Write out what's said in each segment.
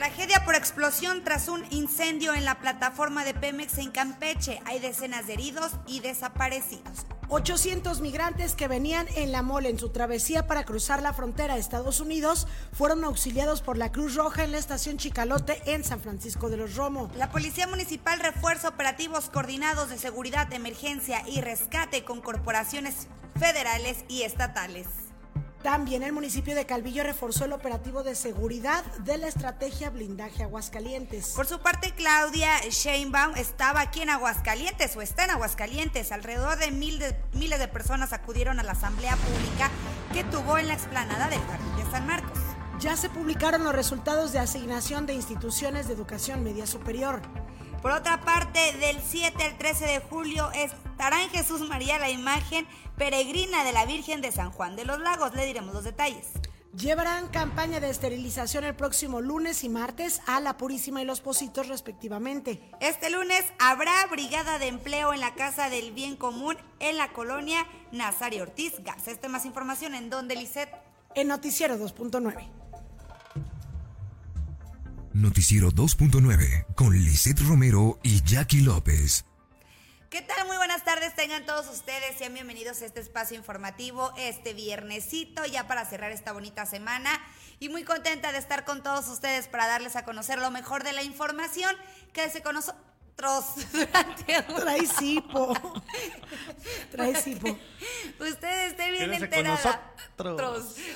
Tragedia por explosión tras un incendio en la plataforma de Pemex en Campeche. Hay decenas de heridos y desaparecidos. 800 migrantes que venían en la mole en su travesía para cruzar la frontera a Estados Unidos fueron auxiliados por la Cruz Roja en la estación Chicalote en San Francisco de los Romo. La Policía Municipal refuerza operativos coordinados de seguridad, emergencia y rescate con corporaciones federales y estatales. También el municipio de Calvillo reforzó el operativo de seguridad de la estrategia blindaje Aguascalientes. Por su parte, Claudia Sheinbaum estaba aquí en Aguascalientes o está en Aguascalientes. Alrededor de, mil de miles de personas acudieron a la asamblea pública que tuvo en la explanada del Jardín de San Marcos. Ya se publicaron los resultados de asignación de instituciones de educación media superior. Por otra parte, del 7 al 13 de julio estará en Jesús María la imagen peregrina de la Virgen de San Juan de los Lagos. Le diremos los detalles. Llevarán campaña de esterilización el próximo lunes y martes a La Purísima y Los Positos respectivamente. Este lunes habrá brigada de empleo en la Casa del Bien Común en la colonia Nazario Ortiz Garza. Esta más información en donde Lisset. En Noticiero 2.9. Noticiero 2.9 con Lisette Romero y Jackie López. ¿Qué tal? Muy buenas tardes, tengan todos ustedes, sean bienvenidos a este espacio informativo, este viernesito, ya para cerrar esta bonita semana. Y muy contenta de estar con todos ustedes para darles a conocer lo mejor de la información. Quédese con nosotros durante Trae cipo. Trae cipo. Usted esté bien enterada.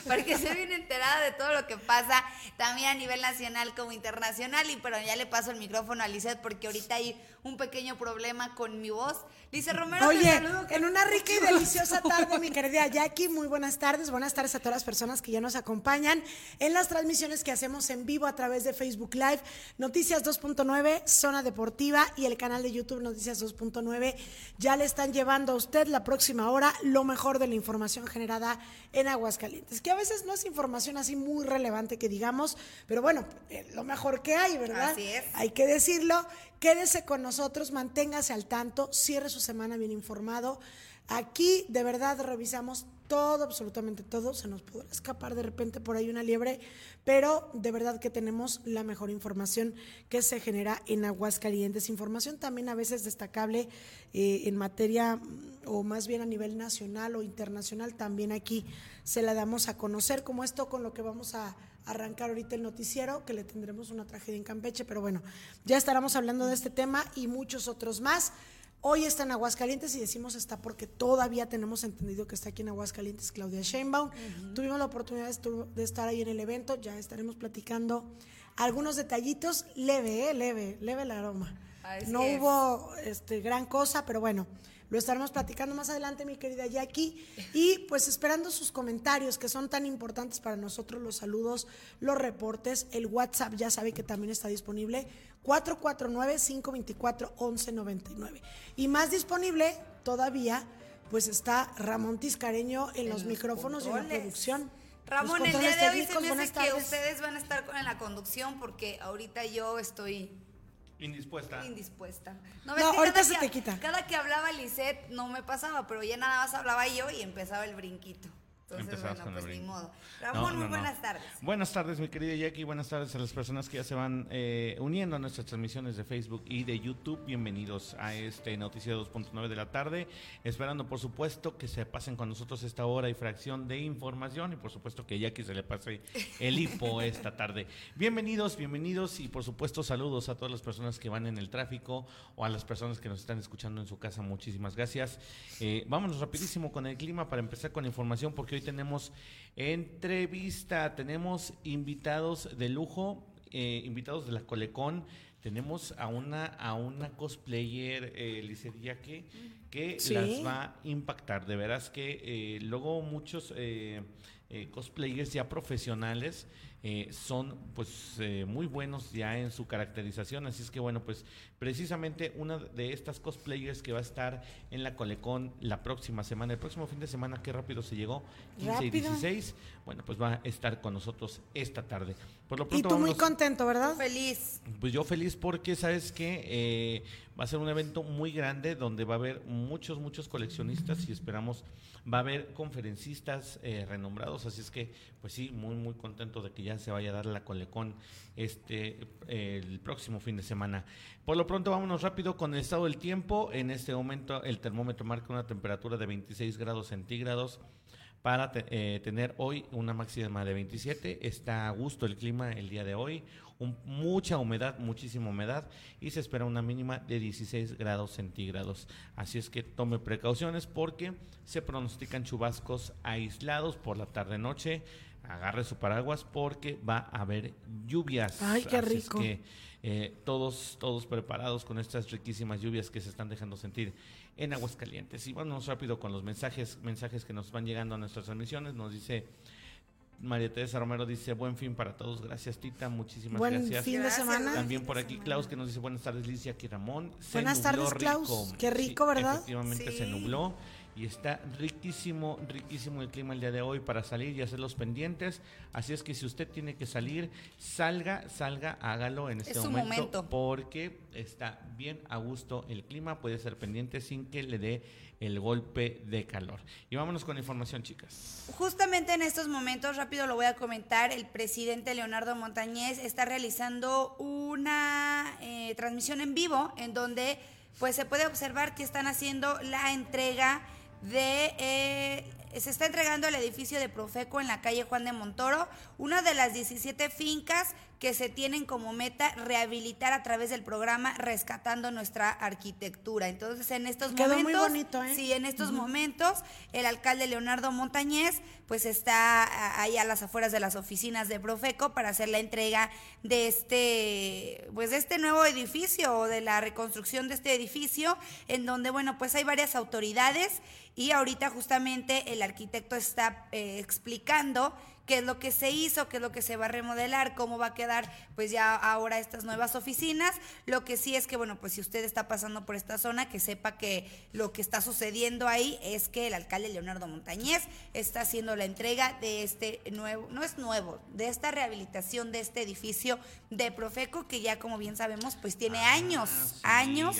Para que esté bien enterada de todo lo que pasa, también a nivel nacional como internacional. Y pero ya le paso el micrófono a Lizeth porque ahorita hay un pequeño problema con mi voz. Dice Romero, Oye, en una rica y deliciosa tarde, mi querida Jackie, muy buenas tardes. Buenas tardes a todas las personas que ya nos acompañan en las transmisiones que hacemos en vivo a través de Facebook Live, Noticias 2.9, Zona Deportiva y el canal de YouTube Noticias 2.9. Ya le están llevando a usted la próxima hora lo mejor de la información generada en Aguascalientes, que a veces no es información así muy relevante que digamos, pero bueno, eh, lo mejor que hay, ¿verdad? Así es. Hay que decirlo. Quédese con nosotros, manténgase al tanto, cierre su semana bien informado. Aquí de verdad revisamos todo, absolutamente todo. Se nos podrá escapar de repente por ahí una liebre, pero de verdad que tenemos la mejor información que se genera en Aguascalientes. Información también a veces destacable eh, en materia, mm, o más bien a nivel nacional o internacional, también aquí se la damos a conocer, como esto con lo que vamos a arrancar ahorita el noticiero, que le tendremos una tragedia en Campeche, pero bueno, ya estaremos hablando de este tema y muchos otros más. Hoy está en Aguascalientes y decimos está porque todavía tenemos entendido que está aquí en Aguascalientes Claudia Sheinbaum. Tuvimos la oportunidad de estar ahí en el evento, ya estaremos platicando algunos detallitos, leve, eh, leve, leve el aroma. Así no es. hubo este, gran cosa, pero bueno, lo estaremos platicando más adelante, mi querida Jackie. Y pues esperando sus comentarios, que son tan importantes para nosotros, los saludos, los reportes. El WhatsApp ya sabe que también está disponible, 449-524-1199. Y más disponible todavía, pues está Ramón Tiscareño en, los, los micrófonos y en la producción. Ramón, el día de hoy se me hace que ustedes van a estar en la conducción porque ahorita yo estoy Indispuesta. indispuesta. No, que ahorita cada se que- te quita. Cada que hablaba Lisette no me pasaba, pero ya nada más hablaba yo y empezaba el brinquito. Entonces, Empezabas bueno, pues ni modo. Ramón, no, muy no. buenas tardes. Buenas tardes, mi querida Jackie. Buenas tardes a las personas que ya se van eh, uniendo a nuestras transmisiones de Facebook y de YouTube. Bienvenidos a este Noticiero 2.9 de la tarde. Esperando, por supuesto, que se pasen con nosotros esta hora y fracción de información. Y por supuesto que Jackie se le pase el hipo esta tarde. Bienvenidos, bienvenidos. Y por supuesto, saludos a todas las personas que van en el tráfico o a las personas que nos están escuchando en su casa. Muchísimas gracias. Eh, vámonos rapidísimo con el clima para empezar con la información, porque hoy tenemos entrevista, tenemos invitados de lujo, eh, invitados de la Colecón. Tenemos a una a una cosplayer, eh, Yaque, que Sí. las va a impactar. De veras que eh, luego muchos eh, cosplayers ya profesionales eh, son pues eh, muy buenos ya en su caracterización. Así es que bueno, pues precisamente una de estas cosplayers que va a estar en la Colecón la próxima semana, el próximo fin de semana, qué rápido se llegó, 15 y Rápido. 16, bueno, pues va a estar con nosotros esta tarde. Por lo Y pronto tú muy contento, ¿verdad? Feliz. pues yo feliz porque sabes que va a ser un evento muy grande donde va a haber muchos, muchos coleccionistas y esperamos va a haber conferencistas eh, renombrados, así es que pues sí, muy, muy contento de que ya se vaya a dar la colecón este el próximo fin de semana. Por lo pronto vámonos rápido con el estado del tiempo. En este momento el termómetro marca una temperatura de 26 grados centígrados para eh, tener hoy una máxima de 27. Está a gusto el clima el día de hoy, mucha humedad, muchísima humedad y se espera una mínima de 16 grados centígrados. Así es que tome precauciones porque se pronostican chubascos aislados por la tarde-noche. Agarre su paraguas porque va a haber lluvias. Ay, qué rico. que, eh, todos, todos preparados con estas riquísimas lluvias que se están dejando sentir en Aguascalientes. Y vamos rápido con los mensajes, mensajes que nos van llegando a nuestras transmisiones. Nos dice María Teresa Romero dice buen fin para todos, gracias Tita, muchísimas buen gracias. fin de semana. También por aquí Klaus que nos dice buenas tardes Licia aquí Ramón. buenas tardes Klaus, qué rico, ¿verdad? Efectivamente se nubló y está riquísimo, riquísimo el clima el día de hoy para salir y hacer los pendientes. Así es que si usted tiene que salir, salga, salga, hágalo en este momento, porque está bien a gusto el clima, puede ser pendiente sin que le dé el golpe de calor. Y vámonos con información, chicas. Justamente en estos momentos, rápido lo voy a comentar, el presidente Leonardo Montañez está realizando una eh, transmisión en vivo en donde pues se puede observar que están haciendo la entrega de... Eh, se está entregando el edificio de Profeco en la calle Juan de Montoro, una de las 17 fincas que se tienen como meta rehabilitar a través del programa Rescatando nuestra arquitectura. Entonces, en estos momentos, muy bonito, ¿eh? sí, en estos momentos, el alcalde Leonardo Montañez, pues está ahí a las afueras de las oficinas de Profeco para hacer la entrega de este, pues de este nuevo edificio o de la reconstrucción de este edificio, en donde, bueno, pues hay varias autoridades y ahorita justamente el arquitecto está eh, explicando qué es lo que se hizo, qué es lo que se va a remodelar, cómo va a quedar pues ya ahora estas nuevas oficinas. Lo que sí es que, bueno, pues si usted está pasando por esta zona, que sepa que lo que está sucediendo ahí es que el alcalde Leonardo Montañez está haciendo la entrega de este nuevo, no es nuevo, de esta rehabilitación de este edificio de Profeco, que ya como bien sabemos, pues tiene ah, años, años.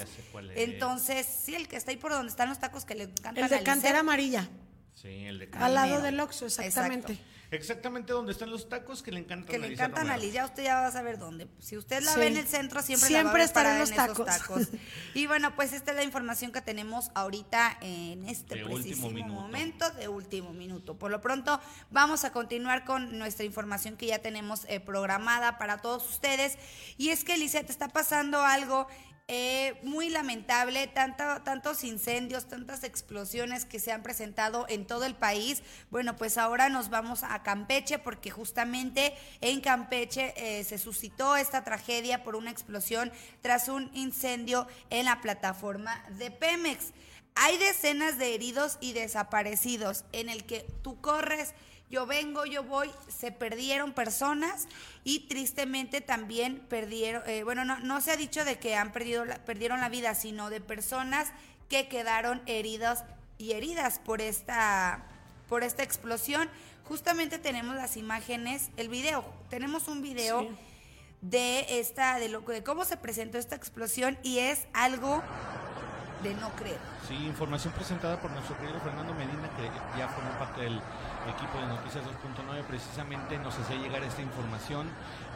Entonces, sí, el que está ahí por donde están los tacos que le encantan. El de cantera amarilla. Sí, el de Al lado del Oxxo, exactamente. Exactamente donde están los tacos que le encantan que le encantan a Liz. Ya usted ya va a saber dónde. Si usted la ve en el centro, siempre, siempre la estarán los tacos. tacos. y bueno, pues esta es la información que tenemos ahorita en este preciso momento de último minuto. Por lo pronto, vamos a continuar con nuestra información que ya tenemos eh, programada para todos ustedes. Y es que, te está pasando algo eh, muy lamentable, tantos incendios, tantas explosiones que se han presentado en todo el país. Bueno, pues ahora nos vamos a Campeche porque justamente en Campeche eh, se suscitó esta tragedia por una explosión tras un incendio en la plataforma de Pemex. Hay decenas de heridos y desaparecidos en el que tú corres yo vengo, yo voy, se perdieron personas y tristemente también perdieron, eh, bueno, no, no se ha dicho de que han perdido la, perdieron la vida, sino de personas que quedaron heridas y heridas por esta, por esta explosión. Justamente tenemos las imágenes, el video, tenemos un video de esta, de lo de cómo se presentó esta explosión y es algo de no creer. Sí, información presentada por nuestro querido Fernando Medina, que ya formó parte del equipo de Noticias 2.9 precisamente nos hacía llegar esta información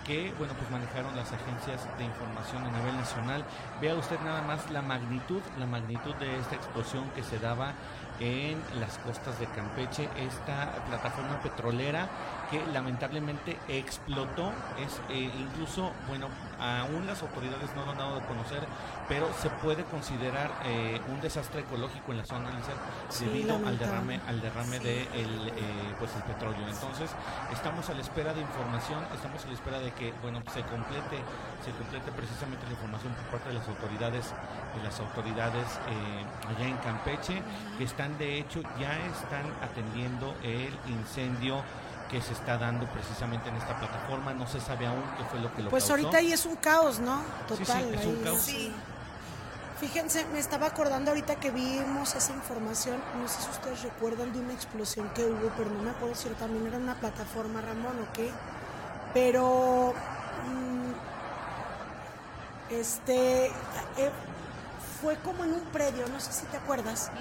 que, bueno, pues manejaron las agencias de información a nivel nacional. Vea usted nada más la magnitud, la magnitud de esta explosión que se daba en las costas de Campeche, esta plataforma petrolera que lamentablemente explotó, es eh, incluso, bueno, aún las autoridades no lo han dado a conocer, pero se puede considerar eh, un desastre ecológico en la zona debido al derrame, al derrame de el, eh, pues el petróleo. Entonces, estamos a la espera de información, estamos a la espera de que, bueno, se complete, se complete precisamente la información por parte de las autoridades, de las autoridades allá en Campeche, que están de hecho ya están atendiendo el incendio que se está dando precisamente en esta plataforma. No se sabe aún qué fue lo que lo Pues ahorita ahí es un caos, ¿no? Total. Sí, es un caos. Fíjense, me estaba acordando ahorita que vimos esa información, no sé si ustedes recuerdan de una explosión que hubo, pero no me acuerdo si también era una plataforma, Ramón, o qué. Pero, mm, este, eh, fue como en un predio, no sé si te acuerdas,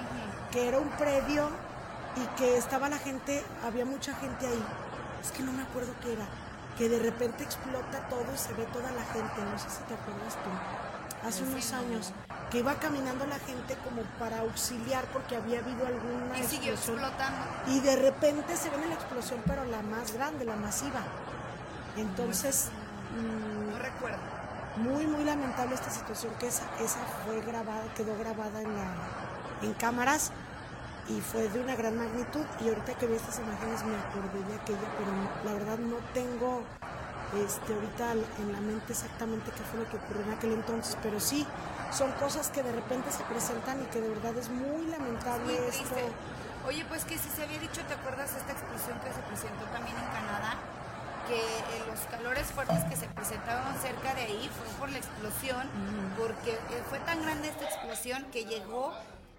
que era un predio y que estaba la gente, había mucha gente ahí. Es que no me acuerdo qué era. que de repente explota todo y se ve toda la gente, no sé si te acuerdas tú, hace unos años, que iba caminando la gente como para auxiliar porque había habido alguna Y siguió explosión. explotando. Y de repente se ve la explosión, pero la más grande, la masiva. Entonces, mm, No recuerdo. muy, muy lamentable esta situación, que esa, esa fue grabada, quedó grabada en, la, en cámaras y fue de una gran magnitud. Y ahorita que vi estas imágenes me acordé de aquella, pero la verdad no tengo este, ahorita en la mente exactamente qué fue lo que ocurrió en aquel entonces, pero sí, son cosas que de repente se presentan y que de verdad es muy lamentable Muy esto. Oye, pues que si se había dicho, ¿te acuerdas esta explosión que se presentó también en Canadá? Que eh, los calores fuertes que se presentaron cerca de ahí fue por la explosión, porque eh, fue tan grande esta explosión que llegó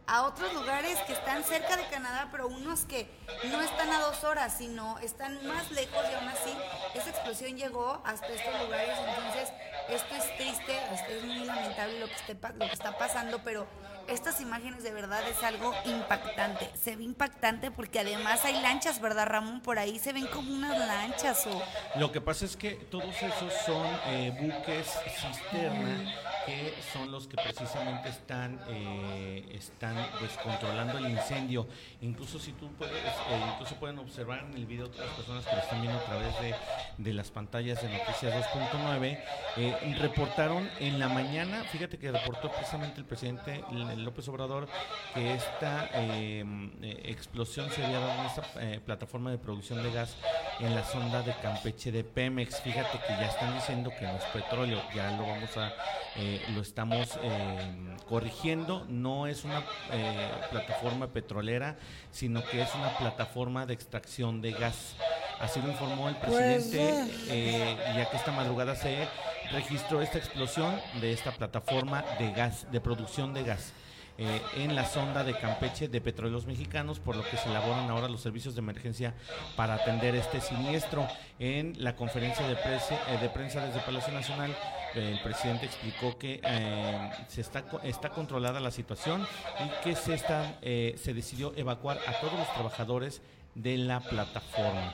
a otros lugares que están cerca de Canadá, pero unos que no están a dos horas, sino están más lejos y aún así esa explosión llegó hasta estos lugares, entonces esto es triste, esto es muy lamentable lo que, esté lo que está pasando, pero estas imágenes de verdad es algo impactante, se ve impactante porque además hay lanchas, ¿verdad Ramón? Por ahí se ven como unas lanchas o... Lo que pasa es que todos esos son eh, buques cisterna que son los que precisamente están eh, están pues controlando el incendio. Incluso si tú puedes, eh, incluso pueden observar en el video otras personas que lo están viendo a través de, de las pantallas de Noticias 2.9 eh, reportaron en la mañana, fíjate que reportó precisamente el presidente López Obrador que esta eh, eh, explosión se había dado en esta eh, plataforma de producción de gas en la sonda de Campeche de Pemex. Fíjate que ya están diciendo que no es petróleo, ya lo vamos a, eh, lo estamos eh, corrigiendo. No es una eh, plataforma petrolera, sino que es una plataforma de extracción de gas. Así lo informó el Pues, presidente, eh, ya que esta madrugada se registró esta explosión de esta plataforma de gas, de producción de gas. Eh, en la sonda de Campeche de Petróleos Mexicanos, por lo que se elaboran ahora los servicios de emergencia para atender este siniestro. En la conferencia de, prese- eh, de prensa desde Palacio Nacional, eh, el presidente explicó que se está, está controlada la situación y que se, está, eh, se decidió evacuar a todos los trabajadores de la plataforma.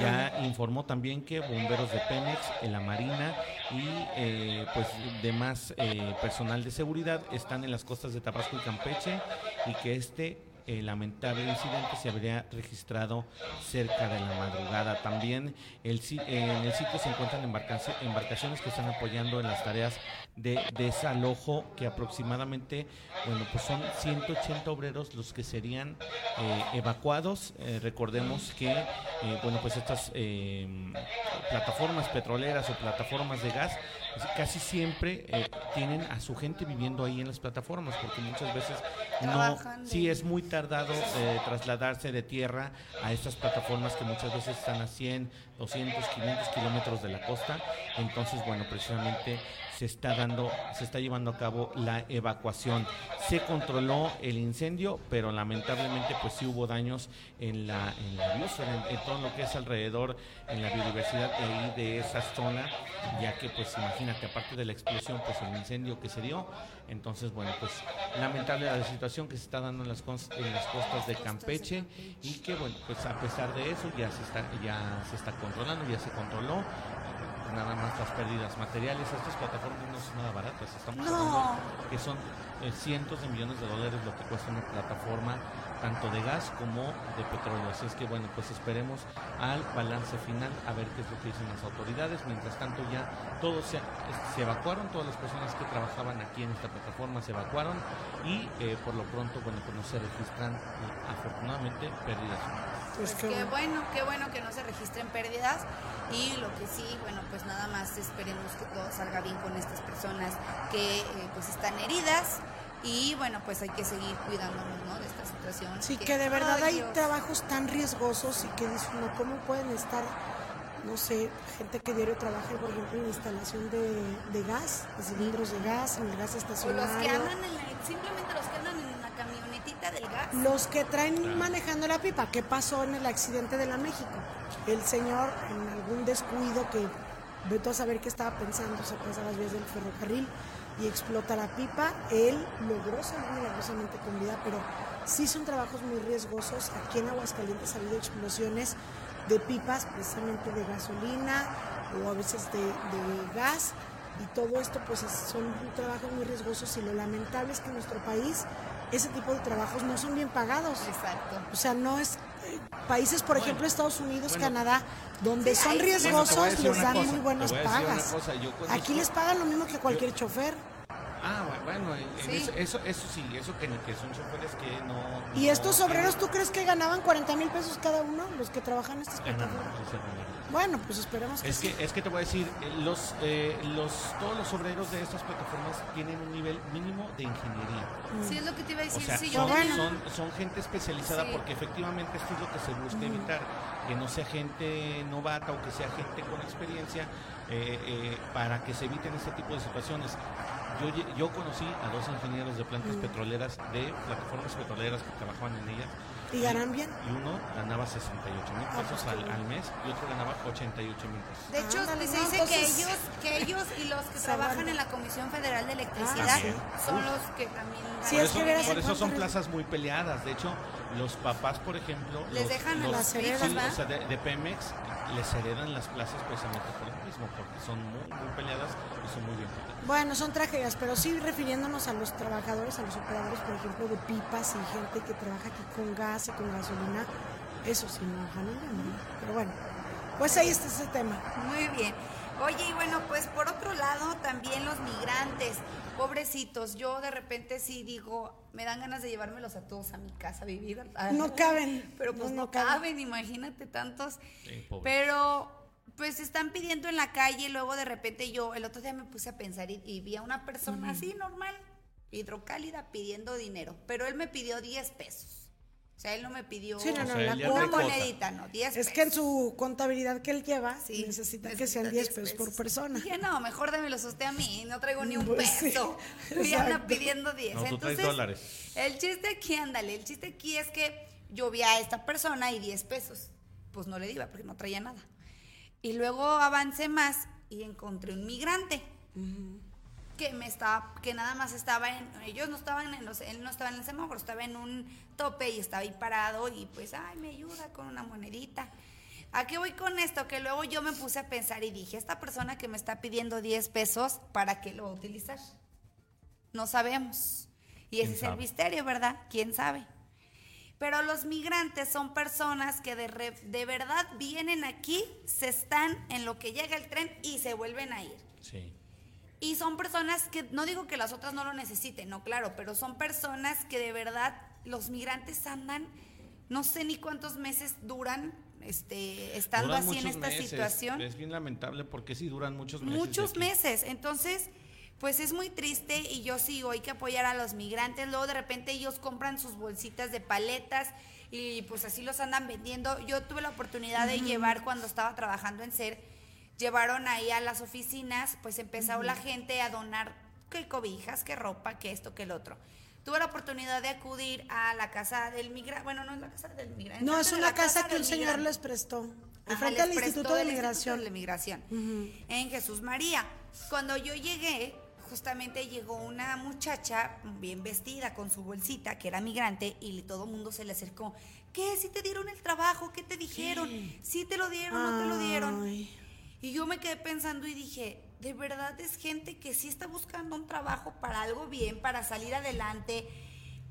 Ya informó también que bomberos de Pemex, en la Marina y eh, pues demás eh, personal de seguridad están en las costas de Tabasco y Campeche y que este eh, lamentable incidente se habría registrado cerca de la madrugada. También el, en el sitio se encuentran embarcaci- embarcaciones que están apoyando en las tareas de desalojo que aproximadamente, bueno, pues son 180 obreros los que serían eh, evacuados. Eh, recordemos que, eh, bueno, pues estas plataformas petroleras o plataformas de gas casi siempre eh, tienen a su gente viviendo ahí en las plataformas porque muchas veces no, sí es muy tardado eh, trasladarse de tierra a estas plataformas que muchas veces están a 100, 200, 500 kilómetros de la costa. Entonces, bueno, precisamente se está dando, se está llevando a cabo la evacuación. Se controló el incendio, pero lamentablemente pues sí hubo daños en la, en la biosfera, en, en todo lo que es alrededor, en la biodiversidad ahí, de esa zona, ya que pues imagínate, aparte de la explosión, pues el incendio que se dio, entonces bueno, pues lamentable la situación que se está dando en las, en las costas de Campeche y que bueno, pues a pesar de eso ya se está, ya se está controlando, ya se controló nada más las pérdidas materiales. Estas plataformas no son nada baratas, estamos No. hablando que son eh, cientos de millones de dólares lo que cuesta una plataforma tanto de gas como de petróleo. Así es que bueno, pues esperemos al balance final a ver qué es lo que dicen las autoridades. Mientras tanto ya todos se, se evacuaron, todas las personas que trabajaban aquí en esta plataforma se evacuaron y eh, por lo pronto, bueno, pues no se registran eh, afortunadamente pérdidas humanas. Pues Pues qué bueno. qué bueno que no se registren pérdidas y lo que sí, bueno, pues nada más esperemos que todo salga bien con estas personas que eh, pues están heridas y bueno, pues hay que seguir cuidándonos, ¿no? De esta situación. Sí, que de verdad ay, hay Dios. trabajos tan riesgosos y que dice uno, ¿cómo pueden estar, no sé, gente que diario trabaja, por ejemplo, en la instalación de, de gas, de cilindros de gas, en el gas O estacionario? los que andan en la, simplemente los que andan del gas. Los que traen manejando la pipa, ¿qué pasó en el accidente de la México? El señor, en algún descuido que vete a saber qué estaba pensando, se pasa las vías del ferrocarril y explota la pipa, él logró salir milagrosamente con vida, pero sí son trabajos muy riesgosos. Aquí en Aguascalientes ha habido explosiones de pipas, precisamente de gasolina o a veces de, de gas. Y todo esto pues es- son trabajos muy riesgosos y lo lamentable es que en nuestro país ese tipo de trabajos no son bien pagados. Exacto. O sea, no es eh, países, por ejemplo, Estados Unidos, bueno. Canadá, donde Sí, son riesgosos, les dan cosa, muy buenas pagas. cosa, yo conozco- Aquí les pagan lo mismo que cualquier chofer. Bu- bueno, en- en Sí. eso, eso, eso sí, eso que, que son choferes que no... ¿Y no estos obreros tú crees que ganaban 40 mil pesos cada uno, los que trabajan en estas plataformas? no. Bueno, pues esperemos que Es sí. que, es que te voy a decir, eh, los, eh, los, todos los obreros de estas plataformas tienen un nivel mínimo de ingeniería. Sí, es lo que te iba a O decir. sea, sí, son, yo tenía- son, son gente especializada Sí. porque efectivamente esto es lo que se busca evitar, que no sea gente novata o que sea gente con experiencia eh, eh, para que se eviten este tipo de situaciones. Yo, yo conocí a dos ingenieros de plantas petroleras, de plataformas petroleras que trabajaban en ellas. ¿Y ganan bien? Y uno ganaba 68 mil Ah, pesos pues, al, mes y otro ganaba 88 mil pesos. De hecho, Ándale, se no, dice que entonces- ellos, que ellos y los que trabajan en la Comisión Federal de Electricidad Ah, son Uf. los que también Sí, por es eso, que por eso son plazas muy peleadas. De hecho, los papás, por ejemplo, Les los, dejan a los- las heredas, sí, ¿va? o sea, de, de Pemex les heredan las plazas precisamente por lo mismo, porque son muy, muy peleadas y son muy bien pagadas. Bueno, son tragedias, pero sí refiriéndonos a los trabajadores, a los operadores, por ejemplo, de pipas y gente que trabaja aquí con gas y con gasolina, eso sí no ¿no? Pero bueno, pues ahí está ese tema. Muy bien. Oye, y bueno, pues por otro lado, también los migrantes, pobrecitos, yo de repente sí digo, me dan ganas de llevármelos a todos a mi casa a vivir. No caben. Pero pues No, no, no caben. caben, imagínate tantos. Sí. Pero pues están pidiendo en la calle, luego de repente yo, el otro día me puse a pensar y, y vi a una persona así normal, hidrocálida, pidiendo dinero, pero él me pidió 10 pesos. O sea, él no me pidió Sí, no, no, O sea, la él ya cuota- una monedita, no, 10 Es que en su contabilidad que él lleva, Sí, necesita que sean 10 pesos por persona. Dije, no, mejor démelos usted a mí, no traigo ni un Pues sí, peso. y anda pidiendo 10. No, tú traes Entonces, dólares. el chiste aquí, ándale, el chiste aquí es que yo vi a esta persona y 10 pesos. Pues no le iba porque no traía nada. Y luego avancé más y encontré un migrante que me estaba, que nada más estaba en, ellos no estaban en los, él no estaba en el semáforo, estaba en un tope y estaba ahí parado y pues, ay, me ayuda con una monedita. ¿A qué voy con esto? Que luego yo me puse a pensar y dije, esta persona que me está pidiendo 10 pesos, ¿para qué lo va a utilizar? No sabemos. Y ese ¿Quién es el misterio, ¿verdad? ¿Quién sabe? Pero los migrantes son personas que de, re- de verdad vienen aquí, se están en lo que llega el tren y se vuelven a ir. Sí. Y son personas que, no digo que las otras no lo necesiten, no, claro, pero son personas que de verdad los migrantes andan, no sé ni cuántos meses duran este, estando Duran así en esta meses. situación. Es bien lamentable porque sí duran muchos meses. Muchos meses. Entonces, pues es muy triste y yo sigo, hay que apoyar a los migrantes. Luego de repente ellos compran sus bolsitas de paletas y pues así los andan vendiendo. Yo tuve la oportunidad de llevar cuando estaba trabajando en SER, llevaron ahí a las oficinas, pues empezó la gente a donar qué cobijas, qué ropa, qué esto, qué el otro. Tuve la oportunidad de acudir a la casa del migrante, bueno, no es la casa del migrante. No, es una casa que un señor migrante. les prestó. Ajá, les al Instituto de Migración. Instituto de Migración, en Jesús María. Cuando yo llegué, justamente llegó una muchacha bien vestida con su bolsita, que era migrante, y todo el mundo se le acercó. ¿Qué? ¿Sí te dieron el trabajo? ¿Qué te dijeron? ¿Sí te lo dieron? ¿No te lo dieron? Y yo me quedé pensando y dije, de verdad es gente que sí está buscando un trabajo para algo bien, para salir adelante,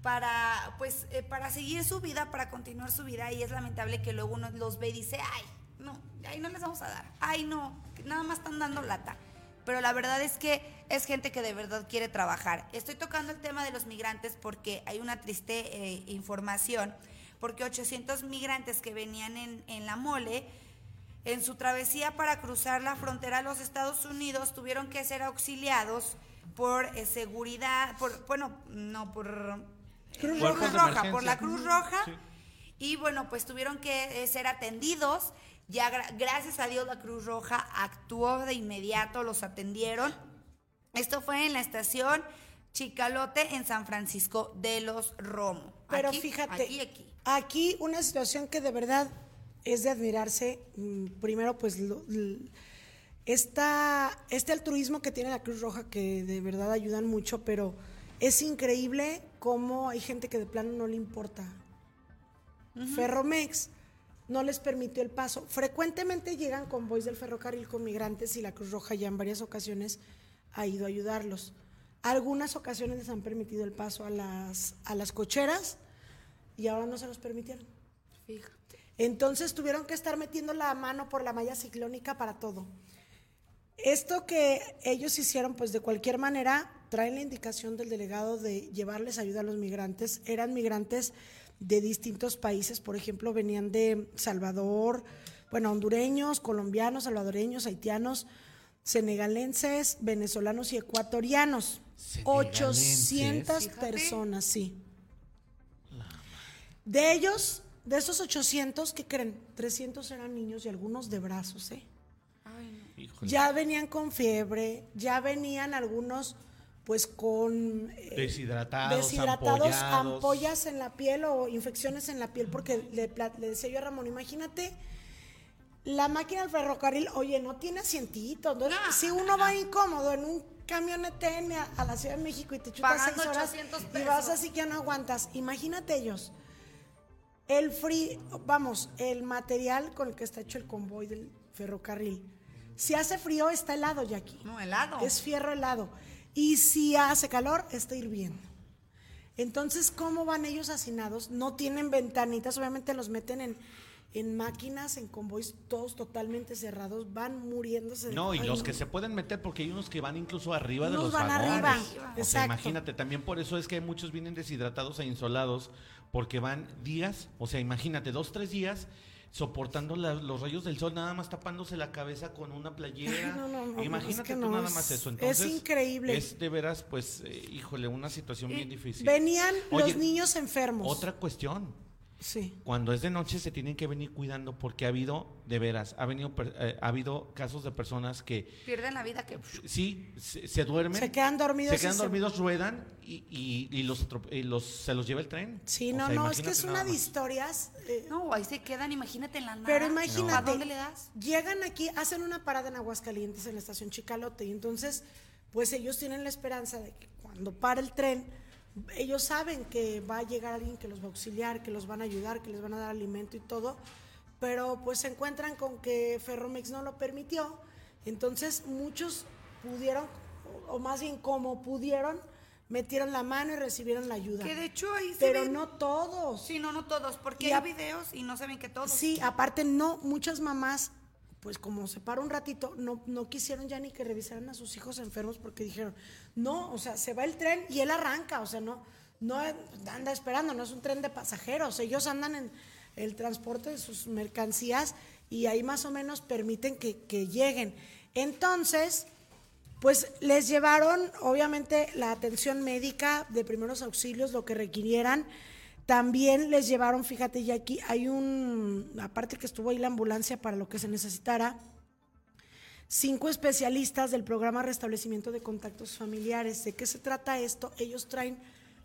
para pues eh, para seguir su vida, para continuar su vida y es lamentable que luego uno los ve y dice, "Ay, no, ay no les vamos a dar. Ay, no, nada más están dando lata." Pero la verdad es que es gente que de verdad quiere trabajar. Estoy tocando el tema de los migrantes porque hay una triste eh, información, porque 800 migrantes que venían en, en la mole, en su travesía para cruzar la frontera a los Estados Unidos tuvieron que ser auxiliados por eh, seguridad, por, bueno, no por Cruz Roja. Por la Cruz Roja. Sí. Y bueno, pues tuvieron que eh, ser atendidos. Ya gra- gracias a Dios la Cruz Roja actuó de inmediato, los atendieron. Esto fue en la estación Chicalote en San Francisco de los Romo. Pero Aquí, fíjate, Aquí, aquí. aquí una situación que de verdad es de admirarse. mm, Primero, pues, lo- esta, este altruismo que tiene la Cruz Roja, que de verdad ayudan mucho, pero es increíble cómo hay gente que de plano no le importa. Ferromex no les permitió el paso. Frecuentemente llegan convoys del ferrocarril con migrantes y la Cruz Roja ya en varias ocasiones ha ido a ayudarlos. Algunas ocasiones les han permitido el paso a las, a las cocheras y ahora no se los permitieron. Fíjate. Entonces tuvieron que estar metiendo la mano por la malla ciclónica para todo. Esto que ellos hicieron, pues de cualquier manera, traen la indicación del delegado de llevarles ayuda a los migrantes. Eran migrantes de distintos países, por ejemplo, venían de Salvador, bueno, hondureños, colombianos, salvadoreños, haitianos, senegalenses, venezolanos y ecuatorianos. ¿Senegalenses? 800 Fíjate. personas, sí. De ellos, de esos 800, ¿qué creen? 300 eran niños y algunos de brazos, ¿eh? Ay, no. Ya venían con fiebre, ya venían algunos pues con eh, Deshidratados, deshidratados, ampollados. ampollas en la piel o infecciones en la piel, porque le, le decía yo a Ramón, imagínate la máquina del ferrocarril, oye, no tiene asientito, entonces, No, si uno va incómodo en un camionete N a, a la Ciudad de México y te chutas Pagando seis horas 800 y vas así que no aguantas, imagínate ellos. El free, vamos, el material con el que está hecho el convoy del ferrocarril. Si hace frío, está helado, Jackie. No, helado. Es fierro helado. Y si hace calor, está hirviendo. Entonces, ¿cómo van ellos hacinados? No tienen ventanitas, obviamente los meten en, en máquinas, en convoys, todos totalmente cerrados, van muriéndose. de- No, y los que se pueden meter, porque hay unos que van incluso arriba de los van vagones. arriba, O sea, imagínate, también por eso es que muchos vienen deshidratados e insolados, porque van días, o sea, imagínate, dos, tres días soportando la- los rayos del sol, nada más tapándose la cabeza con una playera. Ay, no, no, no, imagínate es que tú nada es- más eso. es Entonces, increíble. Es de veras, pues, eh, híjole, una situación bien difícil. Venían Oye, los niños enfermos. Otra cuestión. Sí. Cuando es de noche se tienen que venir cuidando porque ha habido, de veras, ha, venido, eh, ha habido casos de personas que Pierden la vida que... sí, se, se duermen. Se quedan dormidos Se quedan se- dormidos, ruedan y, y- y los, y los- se los lleva el tren. Sí, O no, sea, no, es que es una de historias. eh, No, ahí se quedan, imagínate en la nada. Pero imagínate, ¿A dónde le das? llegan aquí, hacen una parada en Aguascalientes, en la estación Chicalote, y entonces, pues ellos tienen la esperanza de que cuando para el tren, ellos saben que va a llegar alguien que los va a auxiliar, que los van a ayudar, que les van a dar alimento y todo, pero pues se encuentran con que Ferromex no lo permitió, entonces muchos pudieron, o más bien como pudieron, metieron la mano y recibieron la ayuda. Que de hecho ahí se Pero ven- no todos. Sí, no, no todos, porque Y hay a- videos y no se ven que todos. Sí, aparte no, muchas mamás, pues como se para un ratito, no, no quisieron ya ni que revisaran a sus hijos enfermos porque dijeron, no, o sea, se va el tren y él arranca, o sea, no, no anda esperando, no es un tren de pasajeros, ellos andan en el transporte de sus mercancías y ahí más o menos permiten que, que lleguen. Entonces, pues les llevaron, obviamente, la atención médica de primeros auxilios, lo que requirieran. También les llevaron, fíjate, ya aquí hay un, aparte que estuvo ahí la ambulancia para lo que se necesitara, cinco especialistas del programa Restablecimiento de Contactos Familiares. ¿De qué se trata esto? Ellos traen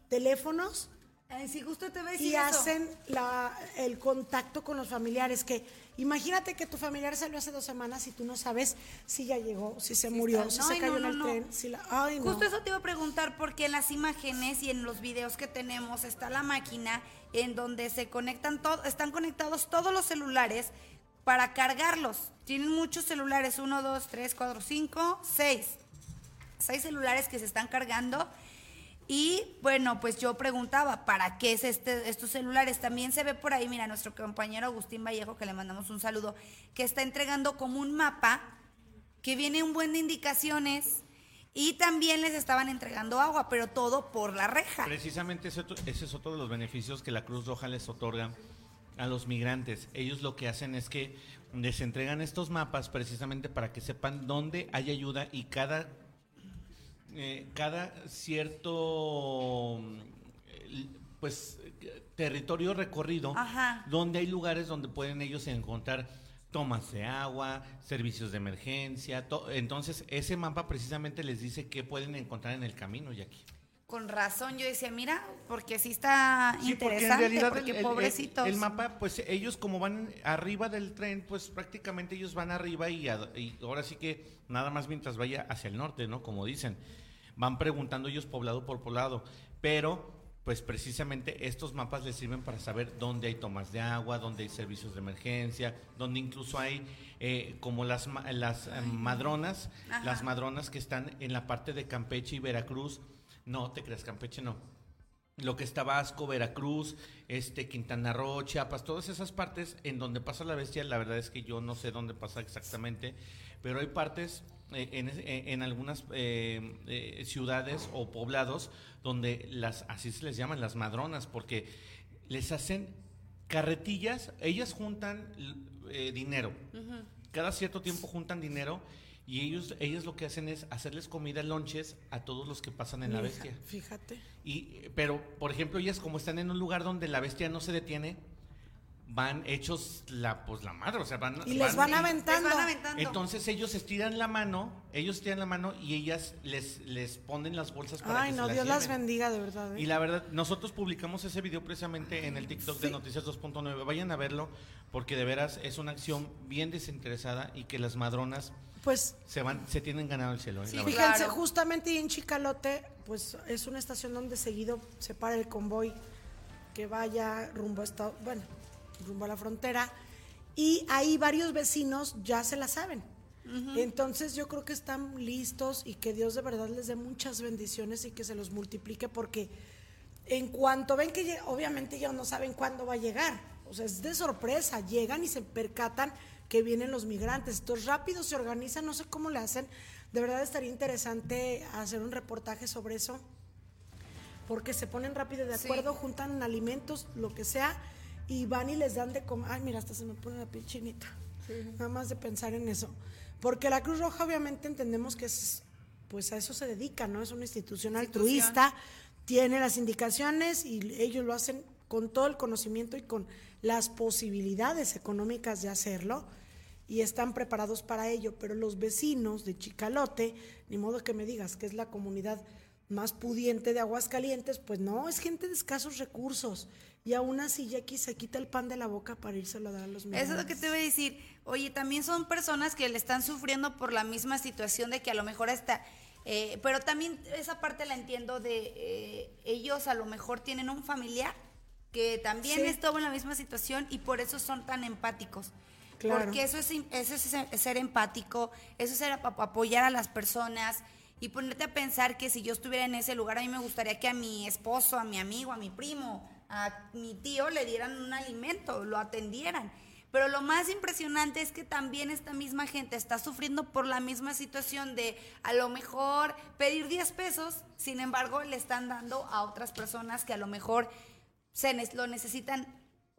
teléfonos Ay, si justo te voy a decir y eso. hacen la- el contacto con los familiares. Que imagínate que tu familiar salió hace dos semanas y tú no sabes si ya llegó, si se murió, está- si no, se ay, cayó no, en el tren. Si la, ay. Justo eso te iba a preguntar porque en las imágenes y en los videos que tenemos está la máquina en donde se conectan todos, están conectados todos los celulares para cargarlos. Tienen muchos celulares, uno, dos, tres, cuatro, cinco, seis. Seis celulares que se están cargando. Y bueno, pues yo preguntaba, ¿para qué es este, estos celulares? También se ve por ahí, mira, nuestro compañero Agustín Vallejo, que le mandamos un saludo, que está entregando como un mapa que viene un buen de indicaciones y también les estaban entregando agua, pero todo por la reja. Precisamente ese, ese es otro de los beneficios que la Cruz Roja les otorga a los migrantes. Ellos lo que hacen es que les entregan estos mapas precisamente para que sepan dónde hay ayuda y cada, eh, cada cierto mm, pues territorio recorrido Ajá. donde hay lugares donde pueden ellos encontrar tomas de agua, servicios de emergencia, to- entonces ese mapa precisamente les dice qué pueden encontrar en el camino, Jackie. Con razón, yo decía, mira, porque sí está Sí, porque en interesante, porque el- pobrecitos. El, mapa, pues ellos como van arriba del tren, pues prácticamente ellos van arriba y, a- y ahora sí que nada más mientras vaya hacia el norte, ¿no? Como dicen, van preguntando ellos poblado por poblado, pero pues precisamente estos mapas les sirven para saber dónde hay tomas de agua, dónde hay servicios de emergencia, donde incluso hay eh, como las, las eh, madronas, Ajá. las madronas que están en la parte de Campeche y Veracruz. No, te creas, Campeche no. Lo que es Tabasco, Veracruz, este, Quintana Roo, Chiapas, todas esas partes en donde pasa la bestia, la verdad es que yo no sé dónde pasa exactamente, pero hay partes eh, en, es- eh, en algunas eh, eh, ciudades o poblados donde las, así se les llaman las madronas, porque les hacen carretillas, ellas juntan eh, dinero, cada cierto tiempo juntan dinero y ellos, ellas lo que hacen es hacerles comida, lonches a todos los que pasan en la bestia. Fíjate. Y, pero, por ejemplo, ellas como están en un lugar donde la bestia no se detiene, van hechos la, pues la madre, o sea, van... Y les van Les aventando. van aventando. Entonces ellos estiran la mano, ellos estiran la mano y ellas les, les ponen las bolsas para Ay, que no, se Dios las bendiga, de verdad. ¿eh? Y la verdad, nosotros publicamos ese video precisamente en el TikTok de. Noticias 2.9. Vayan a verlo porque de veras es una acción bien desinteresada y que las madronas Pues se van, se tienen ganado el cielo. ¿eh? Sí. Fíjense, Claro. justamente ahí en Chicalote, pues es una estación donde seguido se para el convoy que vaya rumbo a esta, bueno, rumbo a la frontera y ahí varios vecinos ya se la saben. Entonces yo creo que están listos y que Dios de verdad les dé muchas bendiciones y que se los multiplique porque en cuanto ven que obviamente ellos no saben cuándo va a llegar. O sea, es de sorpresa, llegan y se percatan que vienen los migrantes. Entonces rápido se organizan, no sé cómo le hacen. De verdad estaría interesante hacer un reportaje sobre eso. Porque se ponen rápido de Sí. acuerdo, juntan alimentos, lo que sea, y van y les dan de comer. Ay, mira, hasta se me pone la piel chinita. Nada más de pensar en eso. Porque la Cruz Roja obviamente entendemos que es, pues a eso se dedica, ¿no? Es una Institución. altruista, tiene las indicaciones y ellos lo hacen con todo el conocimiento y con las posibilidades económicas de hacerlo y están preparados para ello, pero los vecinos de Chicalote, ni modo que me digas que es la comunidad más pudiente de Aguascalientes, pues no, es gente de escasos recursos y aún así Jackie se quita el pan de la boca para írselo a dar a los Eso es lo que migrantes. te voy a decir. Oye, también son personas que le están sufriendo por la misma situación de que a lo mejor está... eh, pero también esa parte la entiendo de eh, ellos a lo mejor tienen un familiar que también Sí. estuvo en la misma situación y por eso son tan empáticos. Porque eso es, eso es ser- empático, eso es apoyar a las personas y ponerte a pensar que si yo estuviera en ese lugar, a mí me gustaría que a mi esposo, a mi amigo, a mi primo, a mi tío le dieran un alimento, lo atendieran. Pero lo más impresionante es que también esta misma gente está sufriendo por la misma situación de a lo mejor pedir 10 pesos, sin embargo le están dando a otras personas que a lo mejor se lo necesitan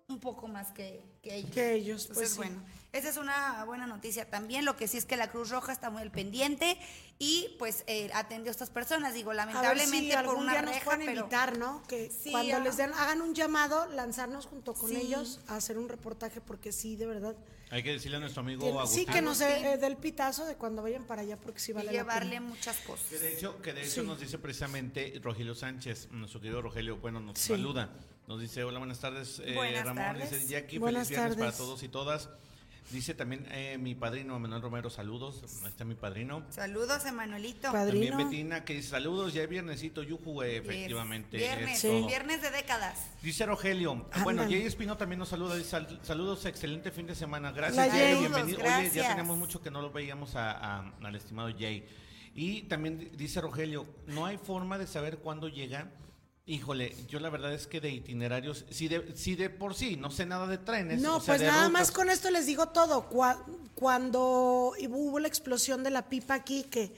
un poco más que, que ellos. Que ellos, Entonces, pues sí. bueno, esa es una buena noticia también. Lo que sí es que la Cruz Roja está muy al pendiente y pues eh, atendió a estas personas. Digo, A ver si lamentablemente por algún una día nos reja, pueden pero invitar, ¿no? Que Sí, cuando ah. les den, hagan un llamado, lanzarnos junto con Sí. ellos a hacer un reportaje, porque sí, de verdad. Hay que decirle a nuestro amigo tiene- Agustín. sí, que nos eh, dé el pitazo de cuando vayan para allá, porque sí y vale la llevarle pena. muchas cosas. Que de hecho, que de hecho Sí. nos dice precisamente Rogelio Sánchez, nuestro querido Rogelio, bueno, nos Sí. saluda. Nos dice, hola, buenas tardes, eh, Buenas Ramón. tardes. Dice, Jackie, Buenas feliz viernes para tardes. todos y todas. Dice también eh, mi padrino, Manuel Romero, saludos. Ahí está mi padrino. Saludos, Emanuelito. Padrino. También Betina, que dice, saludos, ya es viernesito, yuju, efectivamente. es Viernes, Sí. viernes de décadas. Dice Rogelio, ah, bueno. Jay Espino también nos saluda, dice "Sal- saludos, excelente fin de semana, gracias La Jay, bienvenido. Oye, ya tenemos mucho que no lo veíamos a- a- al estimado Jay. Y también di- dice Rogelio, no hay forma de saber cuándo llega. Híjole, yo la verdad es que de itinerarios, si de, si de por sí no sé nada de trenes. No, o sea, pues de nada rutas, más con esto les digo todo. Cua- Cuando hubo la explosión de la pipa aquí, que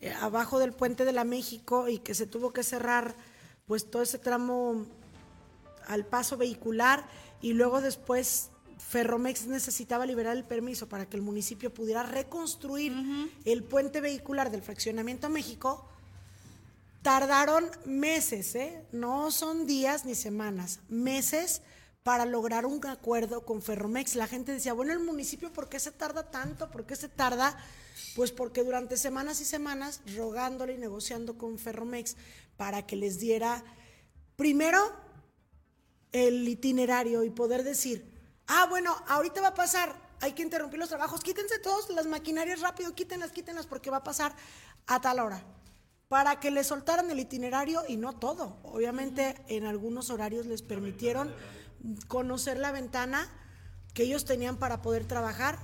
eh, abajo del puente de la México y que se tuvo que cerrar, pues todo ese tramo al paso vehicular y luego después Ferromex necesitaba liberar el permiso para que el municipio pudiera reconstruir el puente vehicular del fraccionamiento México. Tardaron meses, ¿eh? no son días ni semanas, meses para lograr un acuerdo con Ferromex. La gente decía, bueno, el municipio, ¿por qué se tarda tanto? ¿Por qué se tarda? Pues porque durante semanas y semanas rogándole y negociando con Ferromex para que les diera, primero, el itinerario y poder decir, ah, bueno, ahorita va a pasar, hay que interrumpir los trabajos, quítense todos las maquinarias rápido, quítenlas, quítenlas, porque va a pasar a tal hora. Para que les soltaran el itinerario y no todo. Obviamente en algunos horarios les permitieron conocer la ventana que ellos tenían para poder trabajar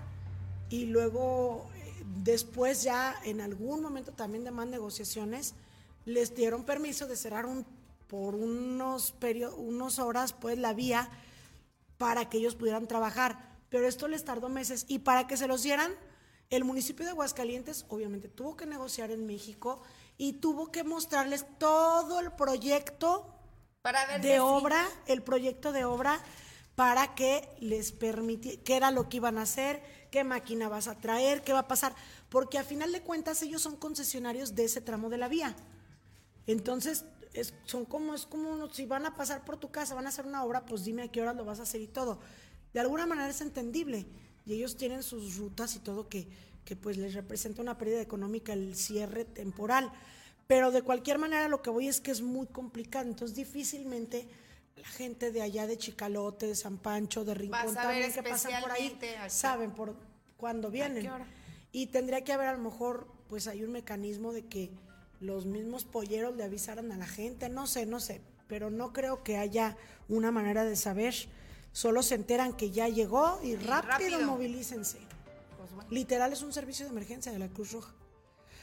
y luego eh, después ya en algún momento también de más negociaciones les dieron permiso de cerrar un, por unos, unos horas pues la vía para que ellos pudieran trabajar. Pero esto les tardó meses y para que se los dieran, el municipio de Aguascalientes obviamente tuvo que negociar en México y tuvo que mostrarles todo el proyecto de obra, el proyecto de obra para que les permitiera, qué era lo que iban a hacer, qué máquina vas a traer, qué va a pasar, porque a final de cuentas ellos son concesionarios de ese tramo de la vía. Entonces, es, son como, es como si van a pasar por tu casa, van a hacer una obra, pues dime a qué hora lo vas a hacer y todo. De alguna manera es entendible. Y ellos tienen sus rutas y todo que, que pues les representa una pérdida económica el cierre temporal. Pero de cualquier manera lo que voy es que es muy complicado, entonces difícilmente la gente de allá de Chicalote, de San Pancho, de Rincón, también que pasan por ahí, saben por cuándo vienen. Y tendría que haber a lo mejor, pues hay un mecanismo de que los mismos polleros le avisaran a la gente, no sé, no sé, pero no creo que haya una manera de saber. Solo se enteran que ya llegó y, rápido, movilícense. Literal es un servicio de emergencia de la Cruz Roja.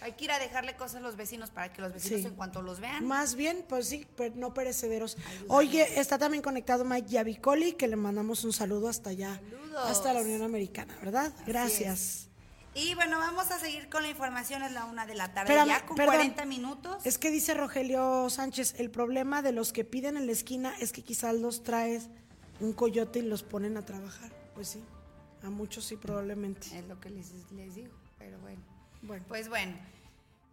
Hay que ir a dejarle cosas a los vecinos para que los vecinos en cuanto los vean. Más bien, pues sí, pero no perecederos. Oye, está también conectado Mike Yavicoli, que le mandamos un saludo hasta allá, hasta la Unión Americana, ¿verdad? Gracias. Y bueno, vamos a seguir con la información, es la una de la tarde, ya con 40 minutos. Es que dice Rogelio Sánchez, el problema de los que piden en la esquina es que quizás los traes un coyote y los ponen a trabajar. Pues sí. A muchos sí, probablemente. Es lo que les, les digo, pero bueno. Bueno. Pues bueno.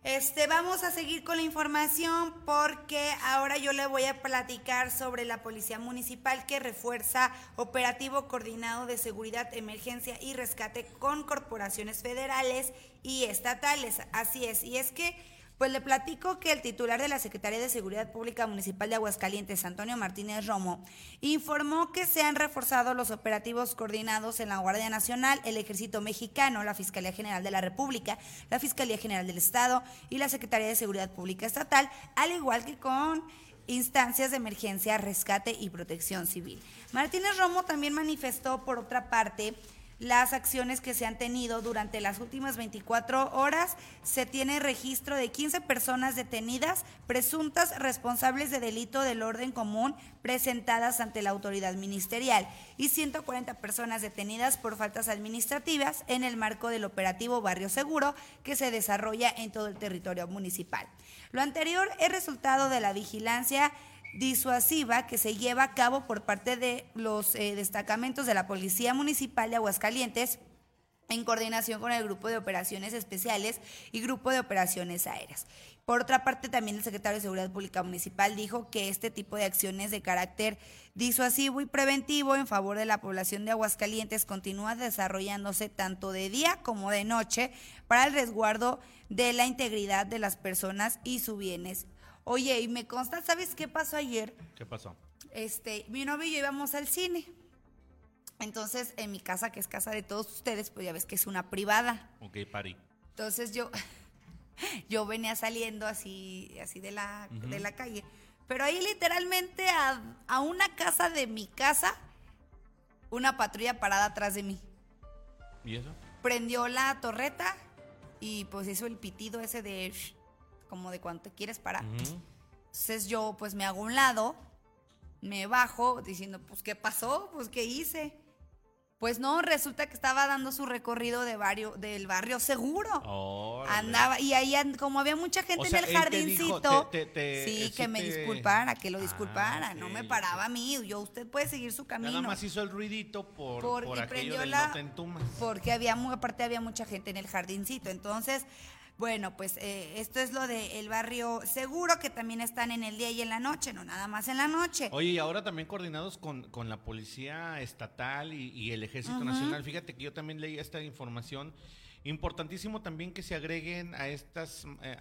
Este, vamos a seguir con la información porque ahora yo le voy a platicar sobre la Policía Municipal que refuerza operativo coordinado de seguridad, emergencia y rescate con corporaciones federales y estatales. Así es, y es que pues le platico que el titular de la Secretaría de Seguridad Pública Municipal de Aguascalientes, Antonio Martínez Romo, informó que se han reforzado los operativos coordinados en la Guardia Nacional, el Ejército Mexicano, la Fiscalía General de la República, la Fiscalía General del Estado y la Secretaría de Seguridad Pública Estatal, al igual que con instancias de emergencia, rescate y protección civil. Martínez Romo también manifestó, por otra parte, las acciones que se han tenido durante las últimas 24 horas. Se tiene registro de 15 personas detenidas, presuntas responsables de delito del orden común presentadas ante la autoridad ministerial y 140 personas detenidas por faltas administrativas en el marco del operativo Barrio Seguro que se desarrolla en todo el territorio municipal. Lo anterior es resultado de la vigilancia disuasiva que se lleva a cabo por parte de los eh, destacamentos de la Policía Municipal de Aguascalientes en coordinación con el Grupo de Operaciones Especiales y Grupo de Operaciones Aéreas. Por otra parte, también el secretario de Seguridad Pública Municipal dijo que este tipo de acciones de carácter disuasivo y preventivo en favor de la población de Aguascalientes continúa desarrollándose tanto de día como de noche para el resguardo de la integridad de las personas y sus bienes Oye, y me consta, ¿sabes qué pasó ayer? ¿Qué pasó? Este, mi novio y yo íbamos al cine. Entonces, en mi casa, que es casa de todos ustedes, pues ya ves que es una privada. Ok, pari. Entonces yo, yo venía saliendo así, así de la, de la calle. Pero ahí literalmente a, a, una casa de mi casa, una patrulla parada atrás de mí. ¿Y eso? Prendió la torreta y pues hizo el pitido ese de como de cuánto te quieres parar. Entonces yo pues me hago un lado, me bajo diciendo, pues ¿qué pasó? Pues ¿qué hice? Pues no, resulta que estaba dando su recorrido de barrio, del barrio seguro. Andaba, y ahí como había mucha gente en el jardincito, sí, que me disculpara, que lo ah, disculpara, no me paraba a mí, yo, usted puede seguir su camino. Nada más hizo el ruidito por, por, aquello del Porque había, aparte había mucha gente en el jardincito, entonces bueno, pues eh, esto es lo del barrio seguro, que también están en el día y en la noche, no nada más en la noche. Oye, y ahora también coordinados con, con la Policía Estatal y, el Ejército Nacional. Fíjate que yo también leí esta información. Importantísimo también que se agreguen a estas, eh,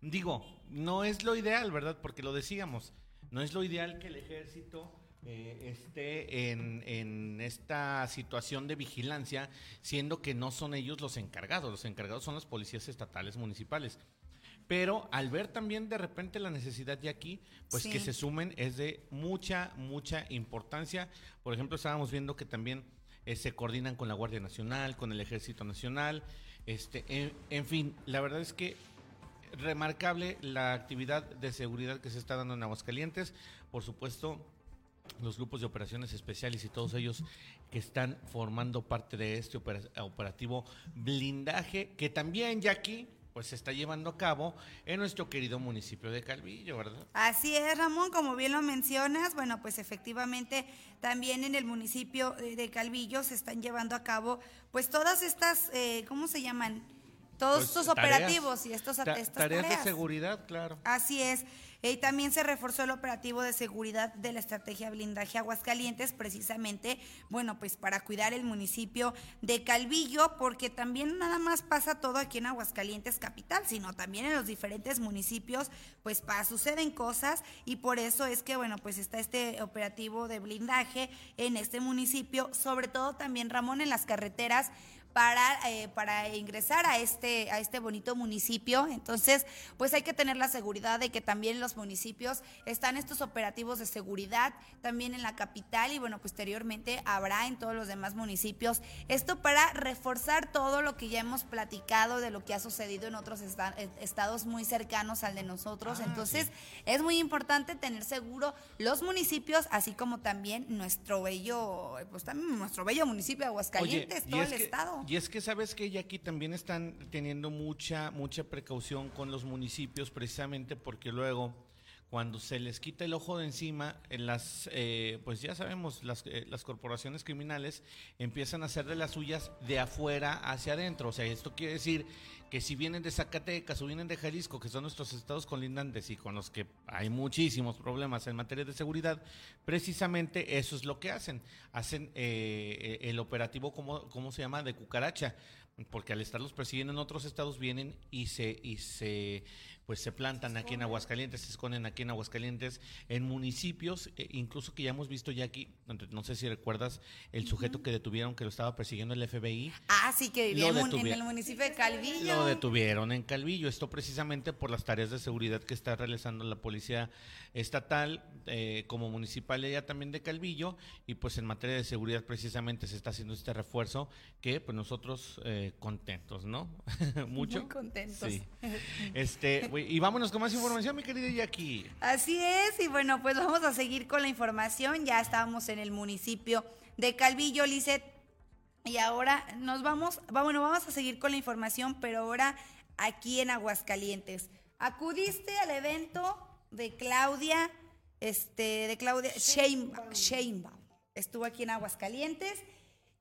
digo, no es lo ideal, ¿verdad? Porque lo decíamos, no es lo ideal que el ejército eh, esté en, en, esta situación de vigilancia, siendo que no son ellos los encargados, los encargados son las policías estatales municipales. pero al ver también de repente la necesidad de aquí, pues que se sumen es de mucha, mucha importancia. Por ejemplo, estábamos viendo que también eh, se coordinan con la Guardia Nacional, con el Ejército Nacional, este, en, en fin, la verdad es que remarcable la actividad de seguridad que se está dando en Aguascalientes, por supuesto los grupos de operaciones especiales y todos ellos que están formando parte de este opera- operativo blindaje que también ya aquí pues se está llevando a cabo en nuestro querido municipio de Calvillo, ¿verdad? Así es, Ramón, como bien lo mencionas, bueno, pues efectivamente también en el municipio de de Calvillo se están llevando a cabo pues todas estas, eh, ¿cómo se llaman? Todos Pues, estos tareas. operativos y estos, Ta- estas tareas de seguridad, claro. Así es. Y también se reforzó el operativo de seguridad de la estrategia blindaje Aguascalientes, precisamente, bueno, pues para cuidar el municipio de Calvillo, porque también nada más pasa todo aquí en Aguascalientes capital, sino también en los diferentes municipios, pues pa- suceden cosas y por eso es que, bueno, pues está este operativo de blindaje en este municipio, sobre todo también, Ramón, en las carreteras para, eh, para ingresar a este, a este bonito municipio. Entonces, pues hay que tener la seguridad de que también en los municipios están estos operativos de seguridad, también en la capital y bueno, posteriormente habrá en todos los demás municipios. Esto para reforzar todo lo que ya hemos platicado de lo que ha sucedido en otros eh, estados muy cercanos al de nosotros. Ah, Entonces, es muy importante tener seguro los municipios, así como también nuestro bello, pues también nuestro bello municipio de Aguascalientes, todo es el que- estado. Y es que sabes que ya aquí también están teniendo mucha, mucha precaución con los municipios, precisamente porque luego, cuando se les quita el ojo de encima, en las, eh, pues ya sabemos, las, eh, las corporaciones criminales empiezan a hacer de las suyas de afuera hacia adentro. O sea, esto quiere decir que si vienen de Zacatecas o vienen de Jalisco, que son nuestros estados colindantes y con los que hay muchísimos problemas en materia de seguridad, precisamente eso es lo que hacen. Hacen eh, el operativo, ¿cómo, ¿cómo se llama? De cucaracha. Porque al estarlos persiguiendo en otros estados vienen y se, y se pues se plantan aquí en Aguascalientes, se esconden aquí en Aguascalientes, en municipios, eh, incluso que ya hemos visto ya aquí, no sé si recuerdas el sujeto que detuvieron que lo estaba persiguiendo el FBI. Ah, sí, que vivía en, el municipio de Calvillo. Lo detuvieron en Calvillo, esto precisamente por las tareas de seguridad que está realizando la policía estatal eh, como municipal ella también de Calvillo y pues en materia de seguridad precisamente se está haciendo este refuerzo que pues nosotros eh, contentos, ¿no? Mucho. Muy contentos. Sí. Este, y vámonos con más información, mi querida Jackie. Así es, y bueno, pues vamos a seguir con la información. Ya estábamos en el municipio de Calvillo, Lisset, y ahora nos vamos, va- bueno, vamos a seguir con la información, pero ahora aquí en Aguascalientes. Acudiste al evento de Claudia, este, de Claudia Sheinbaum. Sheinbaum. Estuvo aquí en Aguascalientes.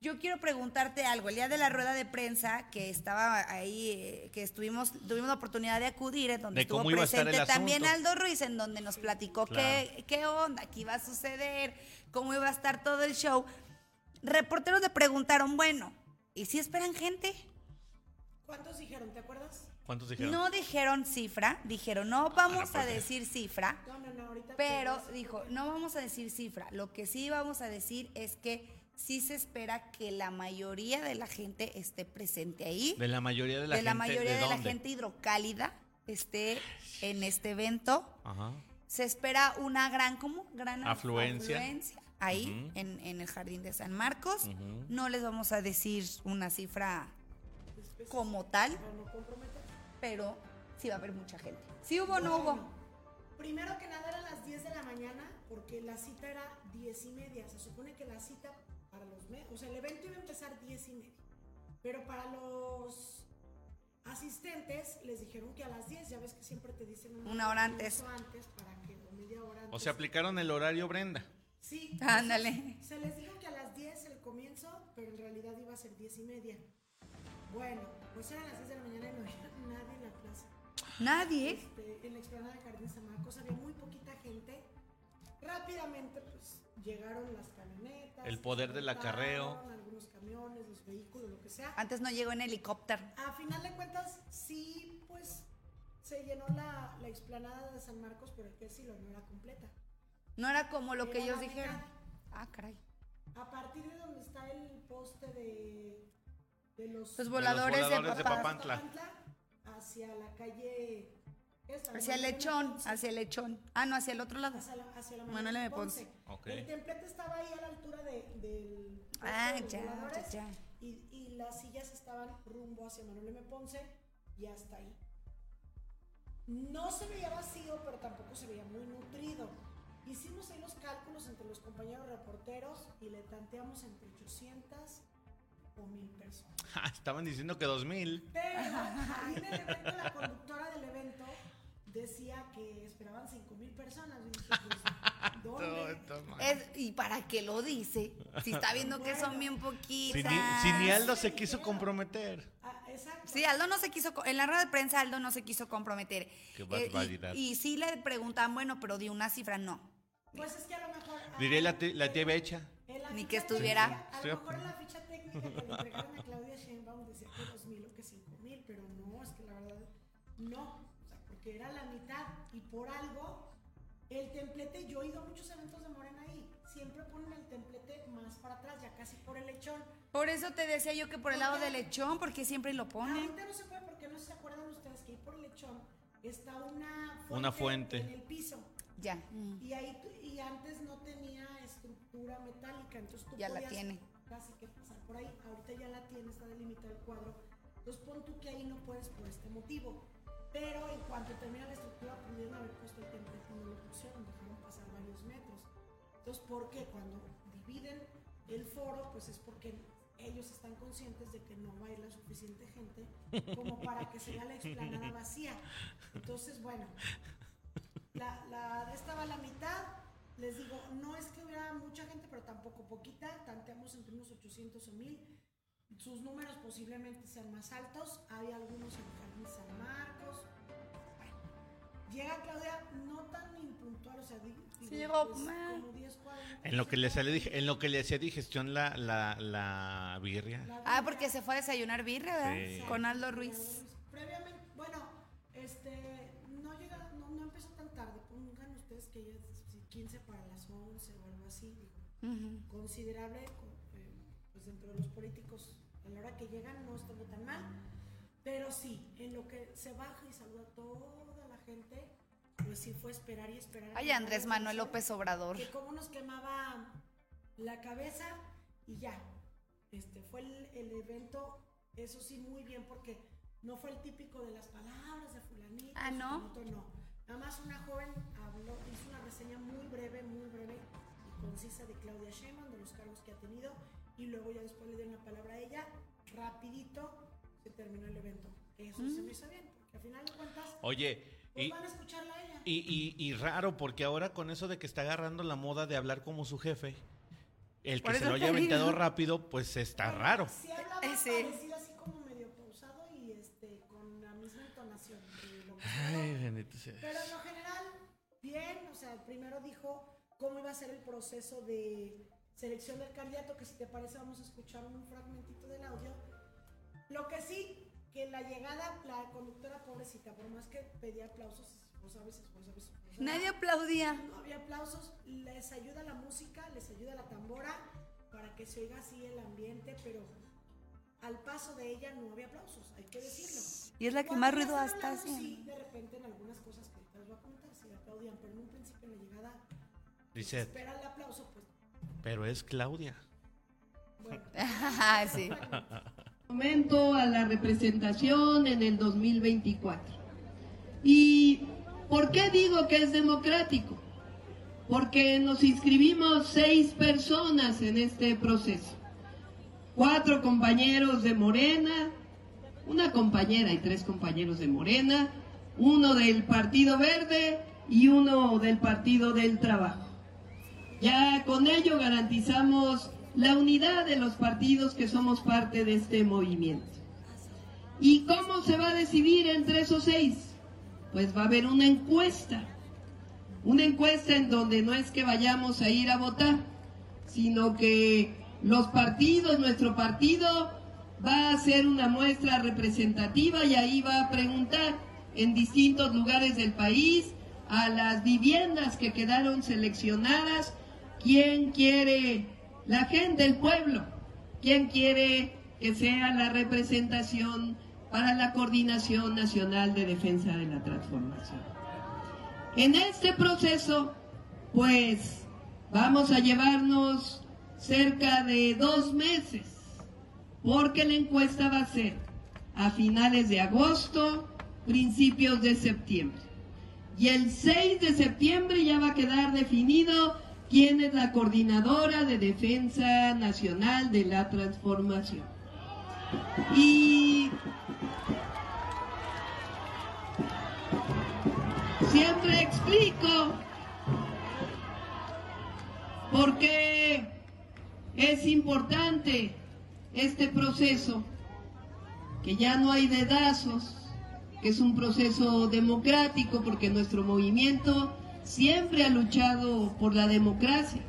Yo quiero preguntarte algo. El día de la rueda de prensa que estaba ahí, eh, que estuvimos, tuvimos la oportunidad de acudir, en donde De estuvo a presente también. Aldo Ruiz, en donde nos platicó Claro. qué, qué onda, qué iba a suceder, cómo iba a estar todo el show. Reporteros le preguntaron, bueno, ¿y si esperan gente? ¿Cuántos dijeron? ¿Te acuerdas? ¿Cuántos dijeron? No dijeron cifra, dijeron, no vamos Ah, a pues. decir cifra, No, no, no, ahorita. te pero a dijo, no vamos a decir cifra. Lo que sí vamos a decir es que sí se espera que la mayoría de la gente esté presente ahí. De la mayoría de la de gente. la mayoría de, la gente hidrocálida esté en este evento. Ajá. Se espera una gran, ¿cómo? Gran Afluencia. afluencia ahí en, en el Jardín de San Marcos. Ujú. No les vamos a decir una cifra como tal, Para no comprometer. pero sí va a haber mucha gente. ¿Sí hubo o no hubo? Primero que nada eran las 10 de la mañana porque la cita era 10 y media. Se supone que la cita para los medios, o sea, el evento iba a empezar 10 y media. Pero para los asistentes les dijeron que a las 10, ya ves que siempre te dicen Una hora antes. antes para que o media hora antes. O sea, aplicaron el horario Brenda. Sí. Ándale. Se les dijo que a las 10 el comienzo, pero en realidad iba a ser 10 y media. Bueno, pues eran las 10 de la mañana y no había nadie en la plaza. Nadie. Este, en la explanada de Jardín San Marcos había muy poquita gente. Rápidamente, pues llegaron las camionetas. El poder del acarreo. Algunos camiones, los vehículos, lo que sea. Antes no llegó en helicóptero. A final de cuentas, sí, pues se llenó la, la explanada de San Marcos, pero hay que decirlo, no era completa. No era como lo que Era ellos la dijeron. mitad. Ah, caray. A partir de donde está el poste de, de los, Los voladores, voladores de de papá. Papantla. hacia la calle Hacia el lechón, hacia el lechón. Ah, no, hacia el otro lado. hacia la, hacia la Manuel M. Ponce. Ok. El templete estaba ahí a la altura de, del Ah, de ya, ya, ya. Y, y las sillas estaban rumbo hacia Manuel M. Ponce y hasta ahí. No se veía vacío, pero tampoco se veía muy nutrido. Hicimos ahí los cálculos entre los compañeros reporteros y le tanteamos entre 800 o 1000 personas. Estaban diciendo que 2000. Pero ahí en el evento, la conductora del evento decía que esperaban 5 mil personas. Y dije, pues, ¿dónde? Es- ¿Y para qué lo dice? Si está viendo que son bien Si poquitas. ni, si ni Aldo se quiso comprometer. Ah, exacto. Sí, Aldo no se quiso, en la rueda de prensa Aldo no se quiso comprometer. Qué Eh, y, y sí le preguntan, bueno, pero di una cifra, no. Pues es que a lo mejor. ah, Diré la, la tía Becha. Ni que estuviera. técnica, A lo mejor en la ficha técnica que le entregaron a Claudia Sheinbaum decía que 2 mil o que 5 mil, pero no, es que la verdad no. Porque era la mitad y por algo. El templete, yo he ido a muchos eventos de Morena ahí. Siempre ponen el templete más para atrás, ya casi por el lechón. Por eso te decía yo que por el lado del lechón, porque siempre lo ponen. Ahorita no se puede porque no se acuerdan ustedes que ahí por el lechón está una fuente, Una fuente. en el piso. Ya. Y ahí y antes no tenía estructura metálica, entonces tú Ya la podías tiene. casi que pasar por ahí. Ahorita ya la tiene, está delimitado el cuadro. Entonces pon tú que ahí no puedes por este motivo. Pero en cuanto termina la estructura pudieron haber puesto el templete y no lo pusieron, dejaron pasar varios metros. Entonces, ¿por qué? Cuando dividen el foro, pues es porque ellos están conscientes de que no va a ir la suficiente gente como para que se vea la explanada vacía. Entonces, bueno, la, la esta va a la mitad. Les digo, no es que hubiera mucha gente, pero tampoco poquita. Tanteamos entre unos 800 o 1000. Sus números posiblemente sean más altos. Hay algunos en Jardín San Marcos. Llega Claudia no tan impuntual, o sea, di- digo, Sí, llegó, pues, como 10, 40. En lo que le sale dije- en lo que le hacía digestión la, la, la birria. La Ah, porque se fue a desayunar birria, ¿verdad? Sí. Con Aldo Ruiz. Previamente, bueno, este, no llega, no, no empezó tan tarde. Pongan ustedes que ya es si 15 para las 11 o algo así, digo. Considerable, co- eh, pues dentro de los políticos, a la hora que llegan no estuvo tan mal, pero sí, en lo que se baja y saluda a toda la gente, pues sí fue esperar y esperar. Ay, Andrés Manuel López Obrador. Que como nos quemaba la cabeza y ya, este fue el, el evento, eso sí, muy bien, porque no fue el típico de las palabras de fulanito. Ah, ¿no? fulanito, no. Nada más una joven habló, hizo una reseña muy breve, muy breve y concisa de Claudia Sheinbaum, de los cargos que ha tenido, y luego ya después le dieron la palabra a ella, rapidito se terminó el evento. Eso se me hizo bien, porque al final de cuentas, Oye, pues y, van a escucharla a ella. y, y, y raro, porque ahora con eso de que está agarrando la moda de hablar como su jefe, el que se lo haya aventado digo. rápido, pues está Bueno, raro. Eh, sí. parecido así como medio pausado y este, con la misma entonación. de lo que Ay, bendito sea. Pero en lo general, bien, o sea, primero dijo cómo iba a ser el proceso de selección del candidato, que si te parece vamos a escuchar un fragmentito del audio. Lo que sí, que la llegada, la conductora pobrecita, por más que pedía aplausos, vos sabes, vos sabes, vos sabes, Nadie aplaudía. no había aplausos, les ayuda la música, les ayuda la tambora para que se oiga así el ambiente, pero al paso de ella no había aplausos, hay que decirlo. Y es la que Cuando más ruido hablando, haciendo. Sí, de repente en algunas cosas que les voy a comentar, sí aplaudían, pero en un principio en la llegada Dice, espera el aplauso, pues pero es Claudia. bueno. Ajá, sí. momento a la representación en el 2024. ¿Y por qué digo que es democrático? Porque nos inscribimos seis personas en este proceso. Cuatro compañeros de Morena, una compañera y tres compañeros de Morena, uno del Partido Verde y uno del Partido del Trabajo. Ya con ello garantizamos la unidad de los partidos que somos parte de este movimiento. ¿Y cómo se va a decidir entre esos seis? Pues va a haber una encuesta. Una encuesta en donde no es que vayamos a ir a votar, sino que los partidos, nuestro partido, va a hacer una muestra representativa y ahí va a preguntar en distintos lugares del país a las viviendas que quedaron seleccionadas quién quiere la gente, el pueblo, quién quiere que sea la representación para la Coordinación Nacional de Defensa de la Transformación. En este proceso, pues, vamos a llevarnos cerca de dos meses, porque la encuesta va a ser a finales de agosto, principios de septiembre. Y el 6 de septiembre ya va a quedar definido quién es la coordinadora de Defensa Nacional de la Transformación. Y siempre explico por qué es importante este proceso, que ya no hay dedazos, que es un proceso democrático, porque nuestro movimiento siempre ha luchado por la democracia.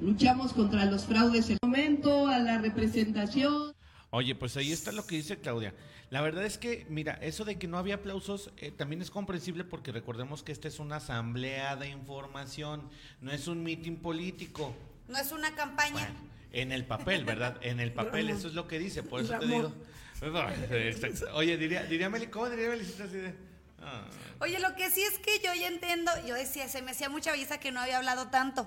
Luchamos contra los fraudes en el momento, a la representación. Oye, pues ahí está lo que dice Claudia. La verdad es que, mira, eso de que no había aplausos eh, también es comprensible porque recordemos que esta es una asamblea de información, no es un mitin político. No es una campaña. Bueno, en el papel, ¿verdad? En el papel, eso es lo que dice, por eso te digo. Oye, diría, diría Meli, ¿cómo diría Melicita así de? Ah. Oye, lo que sí es que yo ya entiendo, yo decía, se me hacía mucha belleza que no había hablado tanto.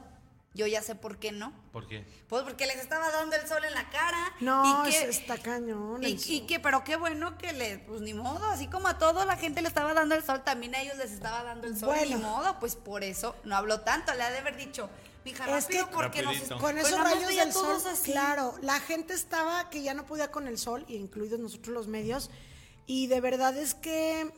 Yo ya sé por qué no. ¿Por qué? Pues porque les estaba dando el sol en la cara. No, y que, es- está cañón. y, que, pero qué bueno que le, pues ni modo, así como a toda la gente le estaba dando el sol, también a ellos les estaba dando el sol, Bueno. ni modo, pues por eso no habló tanto, le ha de haber dicho, mija, Es rápido que- porque nos. Con pues esos más rayos del sol, todos así. claro, la gente estaba que ya no podía con el sol, y incluidos nosotros los medios, y de verdad es que,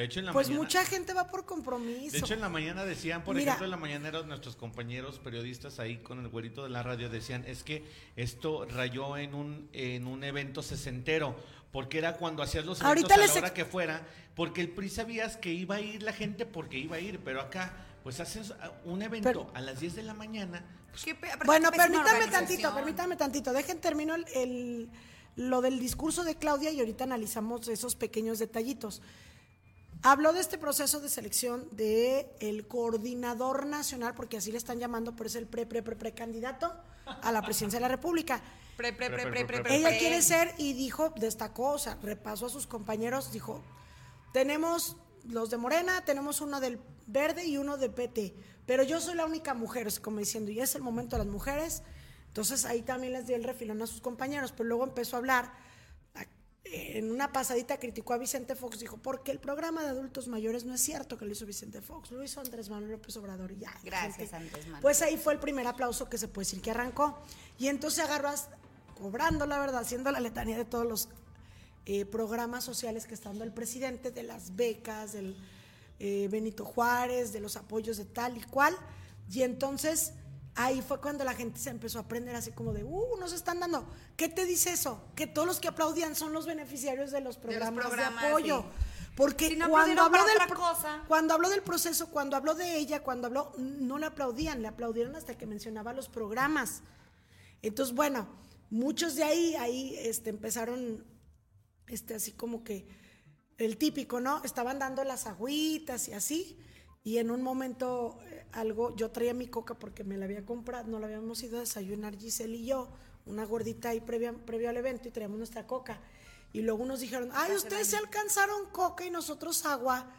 De hecho, en la pues mañana. mucha gente va por compromiso. De hecho, en la mañana decían, por Mira. ejemplo, en la mañanera nuestros compañeros periodistas ahí con el güerito de la radio decían, es que esto rayó en un, en un evento sesentero, porque era cuando hacías los eventos Ahorita a la les hora que fuera, porque el PRI sabías que iba a ir la gente porque iba a ir, pero acá, pues haces ah, un evento Pero- a las 10 de la mañana, Qué aparte, Bueno, permítame tantito, permítame tantito. Dejen termino el, el- lo del discurso de Claudia y ahorita analizamos esos pequeños detallitos. Habló de este proceso de selección de el coordinador nacional, porque así le están llamando, pero es el pre, pre, pre, precandidato a la presidencia de la República. Pre, pre, pre, pre, pre, Pre, pre, Ella pre. quiere ser y dijo, destacó, o sea, repasó a sus compañeros, dijo, tenemos los de Morena, tenemos uno del Verde y uno de PT, pero yo soy la única mujer, es como diciendo, y es el momento de las mujeres. Entonces ahí también les dio el refilón a sus compañeros, pero luego empezó a hablar, en una pasadita criticó a Vicente Fox, dijo, porque el programa de adultos mayores no es cierto que lo hizo Vicente Fox, lo hizo Andrés Manuel López Obrador y ya. Gracias, Andrés Manuel. Pues ahí fue el primer aplauso que se puede decir que arrancó. Y entonces agarró, hasta- cobrando la verdad, haciendo la letanía de todos los eh, programas sociales que está dando el presidente, de las becas, del eh, Benito Juárez, de los apoyos de tal y cual. Y entonces ahí fue cuando la gente se empezó a aprender así como de, uh, nos están dando. ¿Qué te dice eso? Que todos los que aplaudían son los beneficiarios de los programas de, programas, apoyo. sí. Porque Si no cuando del, otra cosa. cuando habló del proceso, cuando habló de ella, cuando habló, no le aplaudían, le aplaudieron hasta que mencionaba los programas. Entonces, bueno, muchos de ahí, ahí este, empezaron, este, así como que el típico, ¿no? Estaban dando las agüitas y así. Y en un momento, eh, algo, yo traía mi coca porque me la había comprado, no la habíamos ido a desayunar Giselle y yo, una gordita ahí previa, previo al evento y traíamos nuestra coca. Y luego nos dijeron, ay, ustedes se alcanzaron coca y nosotros agua.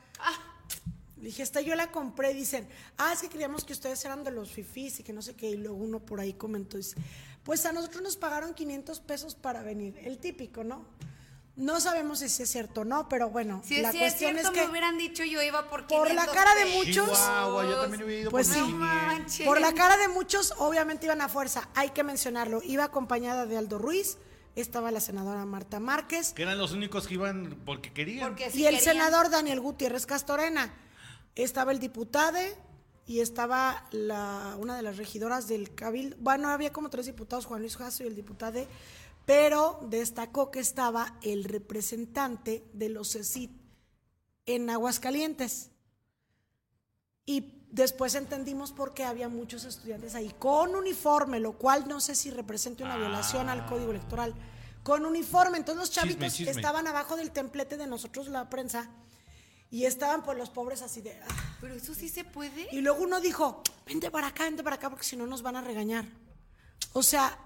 Le dije, esta yo la compré. Dicen, ah, es que creíamos que ustedes eran de los fifís y que no sé qué. Y luego uno por ahí comentó, dice, pues a nosotros nos pagaron 500 pesos para venir. El típico, ¿no? No sabemos si es cierto o no, pero bueno, Si es, la si es cuestión cierto, es que me hubieran dicho yo iba por por la 500 cara de muchos- Chihuahua, yo también hubiera ido Pues por sí. No 500. manches. por la cara de muchos, obviamente iban a fuerza. Hay que mencionarlo. Iba acompañada de Aldo Ruiz, estaba la senadora Marta Márquez Que eran los únicos que iban porque querían. Porque si y el querían- senador Daniel Gutiérrez Castorena. Estaba el diputado y estaba la, una de las regidoras del Cabildo. Bueno, había como tres diputados, Juan Luis Jasso y el diputado, pero destacó que estaba el representante de los CECIT en Aguascalientes. Y después entendimos por qué había muchos estudiantes ahí con uniforme, lo cual no sé si representa una violación al código electoral. Con uniforme, entonces los chavitos chisme. estaban abajo del templete de nosotros, la prensa, y estaban por los pobres así de... "Ah". Pero eso sí se puede. Y luego uno dijo, vente para acá, vente para acá, porque si no nos van a regañar. O sea,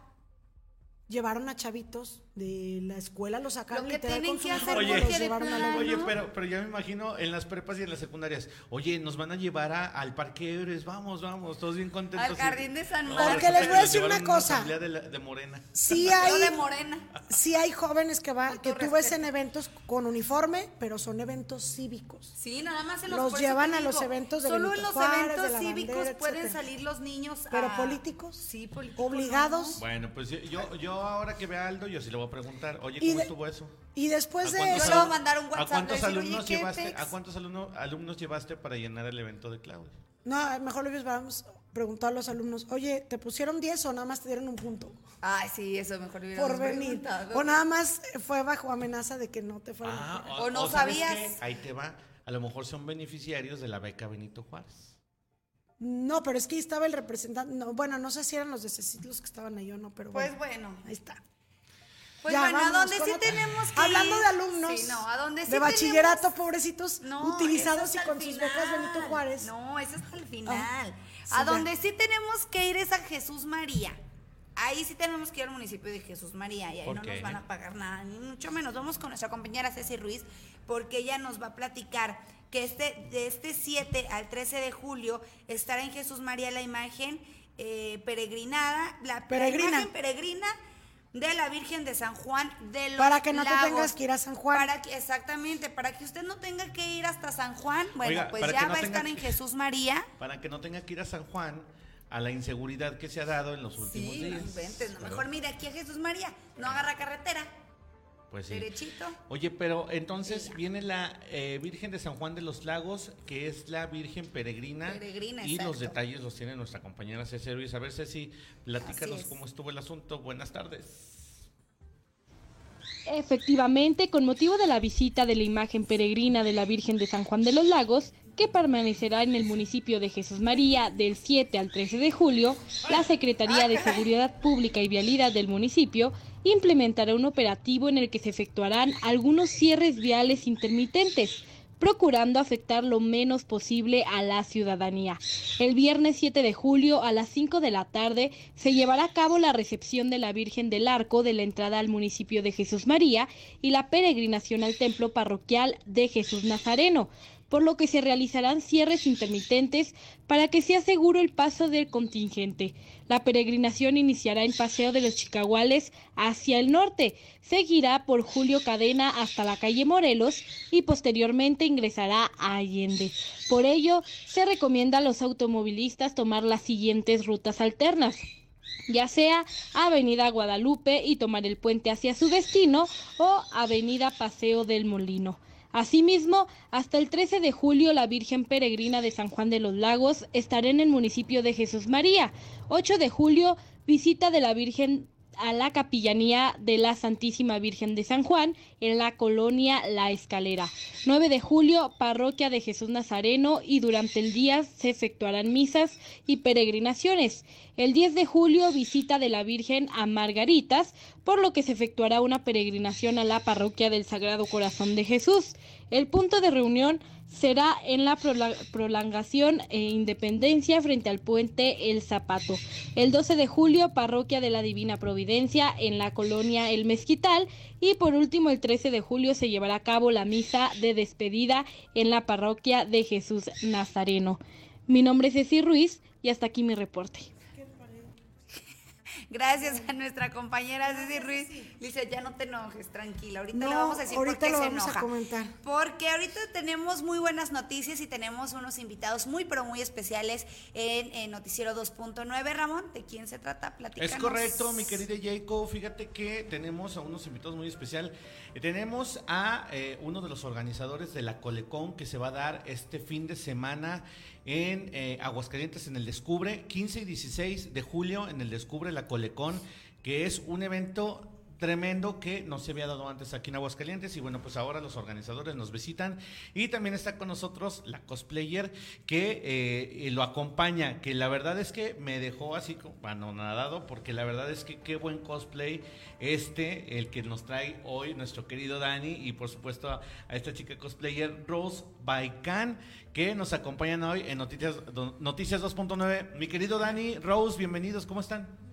llevaron a chavitos de la escuela, los sacaron Lo que literal tienen con su que hacer Oye. los a la Oye, pero, pero ya me imagino en las prepas y en las secundarias. Oye, nos van a llevar a- al Parque Héroes, vamos, vamos, todos bien contentos. Al jardín de San No, Marcos. Porque les voy a decir una cosa. de, la- de Morena. Sí hay, de morena. sí hay jóvenes que va, que tú ves en eventos con uniforme, pero son eventos cívicos. Sí, nada más en los Los llevan a los eventos de Solo Benito en los Juárez, eventos cívicos bandera, pueden etcétera. salir los niños. Pero políticos, Sí, políticos. obligados. no. Bueno, pues yo, yo ahora que vea a Aldo, yo sí le voy a preguntar, oye, ¿cómo de- estuvo eso? Y después de Yo le eso, voy a mandar un ¿A WhatsApp, cuántos decir, oye, alumnos ¿qué llevaste? ¿A cuántos alumnos, alumnos llevaste para llenar el evento de Claudia? no, mejor le hubiéramos preguntado a los alumnos, oye, ¿te pusieron 10 o nada más te dieron un punto Ay, sí, eso mejor por venir? O nada más fue bajo amenaza de que no te fueran Ah, a. O no ¿sabes sabías. qué? Ahí te va. A lo mejor son beneficiarios de la beca Benito Juárez. No, pero es que ahí estaba el representante. No, bueno, no sé si eran los de los que estaban ahí o no, pero Pues bueno, bueno. ahí está. Pues Ya, bueno, a donde sí otra. tenemos que Hablando ir- de alumnos, Sí, no, a donde sí de bachillerato, tenemos- pobrecitos, No, utilizados y con sus becas final. Benito Juárez. No, eso hasta el final. Ah, sí, a ya. donde sí tenemos que ir es a Jesús María. Ahí sí tenemos que ir al municipio de Jesús María y ahí ¿Por no qué? nos van a pagar nada, ni mucho menos. Vamos con nuestra compañera Ceci Ruiz porque ella nos va a platicar que este, de este 7 al 13 de julio estará en Jesús María la imagen eh, peregrinada, la, la Peregrina. imagen peregrina de la Virgen de San Juan de los Para que no te tengas que ir a San Juan. Para que, exactamente, para que usted no tenga que ir hasta San Juan. Bueno, Oiga, pues ya no va a estar en Jesús María. Para que no tenga que ir a San Juan a la inseguridad que se ha dado en los últimos Sí, no días. inventes, no, ¿verdad? mejor mire aquí a Jesús María, no agarra carretera, Pues sí. derechito. Oye, pero entonces viene la eh, Virgen de San Juan de los Lagos, que es la Virgen peregrina. Peregrina, y los detalles los tiene nuestra compañera Ceci Ruiz. A ver, Ceci, platícanos es. cómo estuvo el asunto. Buenas tardes. Efectivamente, con motivo de la visita de la imagen peregrina de la Virgen de San Juan de los Lagos, que permanecerá en el municipio de Jesús María del 7 al 13 de julio, la Secretaría de Seguridad Pública y Vialidad del municipio implementará un operativo en el que se efectuarán algunos cierres viales intermitentes procurando afectar lo menos posible a la ciudadanía. El viernes 7 de julio a las 5 de la tarde se llevará a cabo la recepción de la Virgen del Arco de la entrada al municipio de Jesús María y la peregrinación al templo parroquial de Jesús Nazareno, por lo que se realizarán cierres intermitentes para que sea seguro el paso del contingente. La peregrinación iniciará en Paseo de los Chicahuales hacia el norte, seguirá por Julio Cadena hasta la calle Morelos y posteriormente ingresará a Allende. Por ello, se recomienda a los automovilistas tomar las siguientes rutas alternas ya sea Avenida Guadalupe y tomar el puente hacia su destino o Avenida Paseo del Molino. Asimismo, hasta el 13 de julio la Virgen Peregrina de San Juan de los Lagos estará en el municipio de Jesús María. 8 de julio, visita de la Virgen a la capillanía de la Santísima Virgen de San Juan en la colonia La Escalera. 9 de julio, parroquia de Jesús Nazareno y durante el día se efectuarán misas y peregrinaciones. El 10 de julio, visita de la Virgen a Margaritas, por lo que se efectuará una peregrinación a la parroquia del Sagrado Corazón de Jesús. El punto de reunión será en la prolongación e independencia frente al puente El Zapato. El 12 de julio, parroquia de la Divina Providencia en la colonia El Mezquital. Y por último, el 13 de julio se llevará a cabo la misa de despedida en la parroquia de Jesús Nazareno. Mi nombre es Ceci Ruiz y hasta aquí mi reporte. Gracias a nuestra compañera Ceci Ruiz. Dice, ya no te enojes, tranquila. Ahorita No, le vamos a decir por qué lo se vamos a enoja. comentar. Porque ahorita tenemos muy buenas noticias y tenemos unos invitados muy, pero muy especiales en, en Noticiero 2.9. Ramón, ¿de quién se trata? Platícanos. Es correcto, mi querida Jacob. Fíjate que tenemos a unos invitados muy especial. Eh, Tenemos a eh, uno de los organizadores de la Colecón que se va a dar este fin de semana en eh, Aguascalientes en el Descubre, 15 y 16 de julio en el Descubre la Colecón, que es un evento tremendo que no se había dado antes aquí en Aguascalientes y bueno pues ahora los organizadores nos visitan y también está con nosotros la cosplayer que eh, lo acompaña que la verdad es que me dejó así anonadado porque la verdad es que qué buen cosplay este el que nos trae hoy nuestro querido Dani y por supuesto a, esta chica cosplayer Rose Baikan que nos acompañan hoy en Noticias Noticias 2.9 mi querido Dani Rose bienvenidos cómo están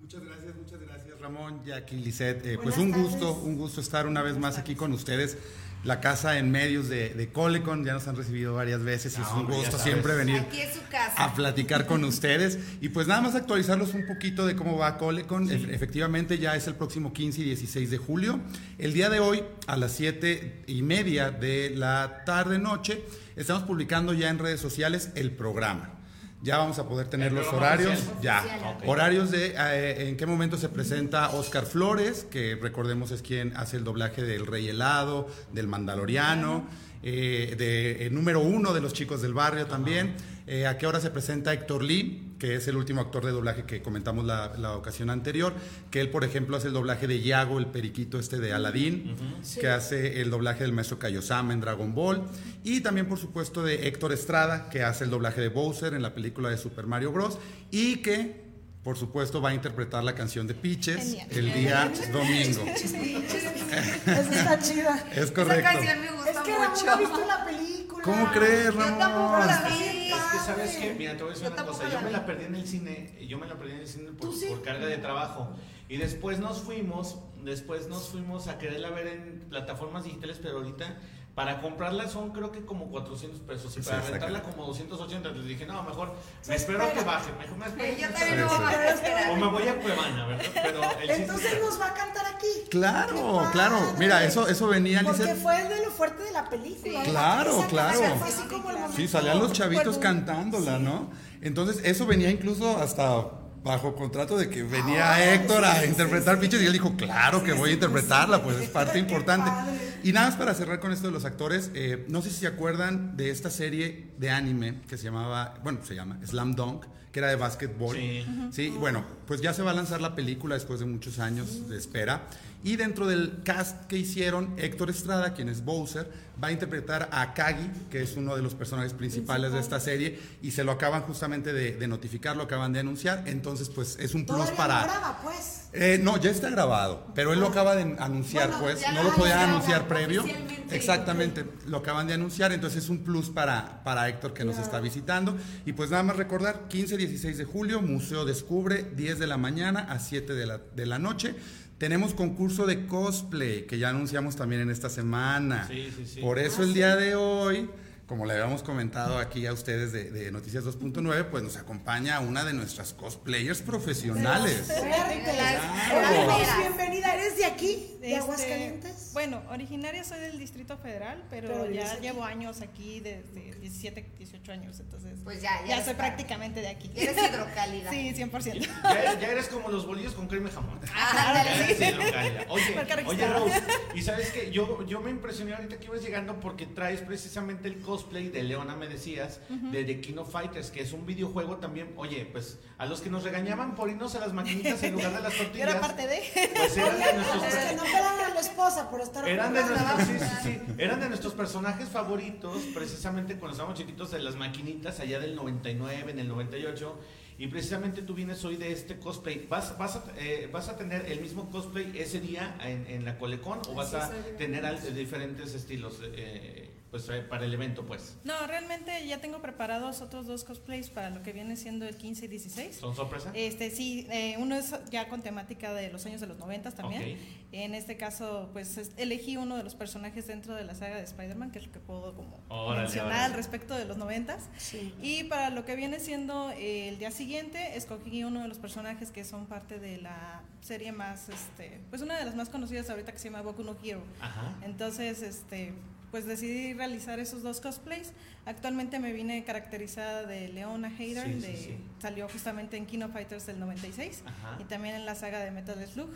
Muchas gracias, muchas gracias Ramón, Jackie, Lisette, eh, pues un tardes. gusto, un gusto estar una vez más aquí con ustedes. La casa en medios de, de Colecon, ya nos han recibido varias veces y No, es un gusto siempre venir Aquí es su casa. a platicar con ustedes. Y pues nada más actualizarlos un poquito de cómo va Colecon. Ef- Efectivamente ya es el próximo 15 y 16 de julio. El día de hoy, a las 7 y media de la tarde-noche, estamos publicando ya en redes sociales el programa. Ya vamos a poder tener ¿El los horarios. oficial? Ya. Horarios de eh, en qué momento se presenta Oscar Flores, que recordemos es quien hace el doblaje del Rey Helado, del Mandaloriano, eh, de eh, número uno de los chicos del barrio también. Eh, a qué hora se presenta Héctor Lee, que es el último actor de doblaje que comentamos la, la ocasión anterior, que él, por ejemplo, hace el doblaje de Yago, el periquito este de Aladdin, que hace el doblaje del maestro Kaiosama en Dragon Ball, y también, por supuesto, de Héctor Estrada, que hace el doblaje de Bowser en la película de Super Mario Bros. y que, por supuesto, va a interpretar la canción de Peaches el día domingo. Esa está chida. Es Esa correcto. canción me gusta Es que Ramón mucho. ha visto la película. ¿Cómo crees, Yo tampoco Ramón? la vi. Es que sabes que, mira, te voy a decir Yo una cosa. Yo me la perdí en el cine, yo me la perdí en el cine por, por carga de trabajo. Y después nos fuimos, después nos fuimos a quererla ver en plataformas digitales, pero ahorita para comprarla son creo que como 400 pesos y Sí, para saca. rentarla como 280. Les dije, no, mejor me espero espera. que baje. Mejor me espero. Yo me también voy a esperar. O me voy a Cuevana, ¿verdad? Pero el Entonces es- nos va a cantar aquí. Claro, claro. Mira, eso, eso venía, Porque Lizeth. fue de lo fuerte de la película. Sí. Claro, claro. fue así como el Sí, salían los chavitos cantándola, ¿no? Entonces, eso venía incluso hasta bajo contrato de que venía Héctor a interpretar Piches y él dijo, claro que voy a interpretarla, pues es parte importante. padre. Y nada más para cerrar con esto de los actores, eh, no sé si se acuerdan de esta serie de anime que se llamaba, bueno, se llama Slam Dunk, que era de básquetbol. Sí. Sí, bueno, pues ya se va a lanzar la película después de muchos años de espera. Y dentro del cast que hicieron, Héctor Estrada, quien es Bowser, va a interpretar a Kagi, que es uno de los personajes principales de esta serie, y se lo acaban justamente de, de notificar, lo acaban de anunciar. Entonces, pues es un plus para. no graba, pues. Eh, no, ya está grabado, pero él lo acaba de anunciar, Bueno, pues, no lo anunciaron anunciar previo. Exactamente, lo acaban de anunciar, entonces es un plus para, para Héctor que nos está visitando. Y pues nada más recordar, 15-16 de julio, Museo Descubre, 10 de la mañana a 7 de la, de la noche. Tenemos concurso de cosplay, que ya anunciamos también en esta semana. Sí, sí, sí. Por Ah, eso el día de hoy, como le habíamos comentado aquí a ustedes de, de Noticias 2.9, pues nos acompaña una de nuestras cosplayers profesionales. Claro. Eres bienvenida. ¿Eres de aquí? ¿De Este, Aguascalientes? Bueno, originaria soy del Distrito Federal, pero, ya aquí. llevo años aquí desde 17, 18 años, entonces Pues ya, ya ya soy prácticamente de aquí. Eres hidrocálida. Sí, 100%. Ya, ya eres como los bolillos con crema y jamón. Ah, no, calla. Oye, oye. Rose, y sabes que yo, yo me impresioné ahorita que ibas llegando porque traes precisamente el cosplay de Leona, me decías, de The King of Fighters, que es un videojuego también. Oye, pues a los que nos regañaban por irnos a las maquinitas en lugar de las tortillas. era parte de... Pues eran de nuestros, que no pelaron a la esposa por estar eran de nuestros, sí, sí, sí. eran de nuestros personajes favoritos, precisamente cuando estábamos chiquitos de las maquinitas allá del 99, en el 98. Y precisamente tú vienes hoy de este cosplay. ¿Vas, vas, a, eh, ¿Vas a tener el mismo cosplay ese día en, en la Colecon o vas a tener al- diferentes estilos eh, pues, eh, para el evento? pues No, realmente ya tengo preparados otros dos cosplays para lo que viene siendo el 15 y 16. ¿Son sorpresa? Este sí, eh, uno es ya con temática de los años de los 90 también. Ok. En este caso, pues es- elegí uno de los personajes dentro de la saga de Spider-Man, que es lo que puedo como Órale, mencionar órale. al respecto de los 90 Sí. Y para lo que viene siendo eh, el día siguiente, escogí uno de los personajes que son parte de la serie más, este, pues una de las más conocidas ahorita que se llama Boku no Hero. Ajá. Entonces, este, pues decidí realizar esos dos cosplays. Actualmente me vine caracterizada de Leona Hader, Sí, sí, de, sí. salió justamente en King of Fighters del 96 Ajá. y también en la saga de Metal Slug.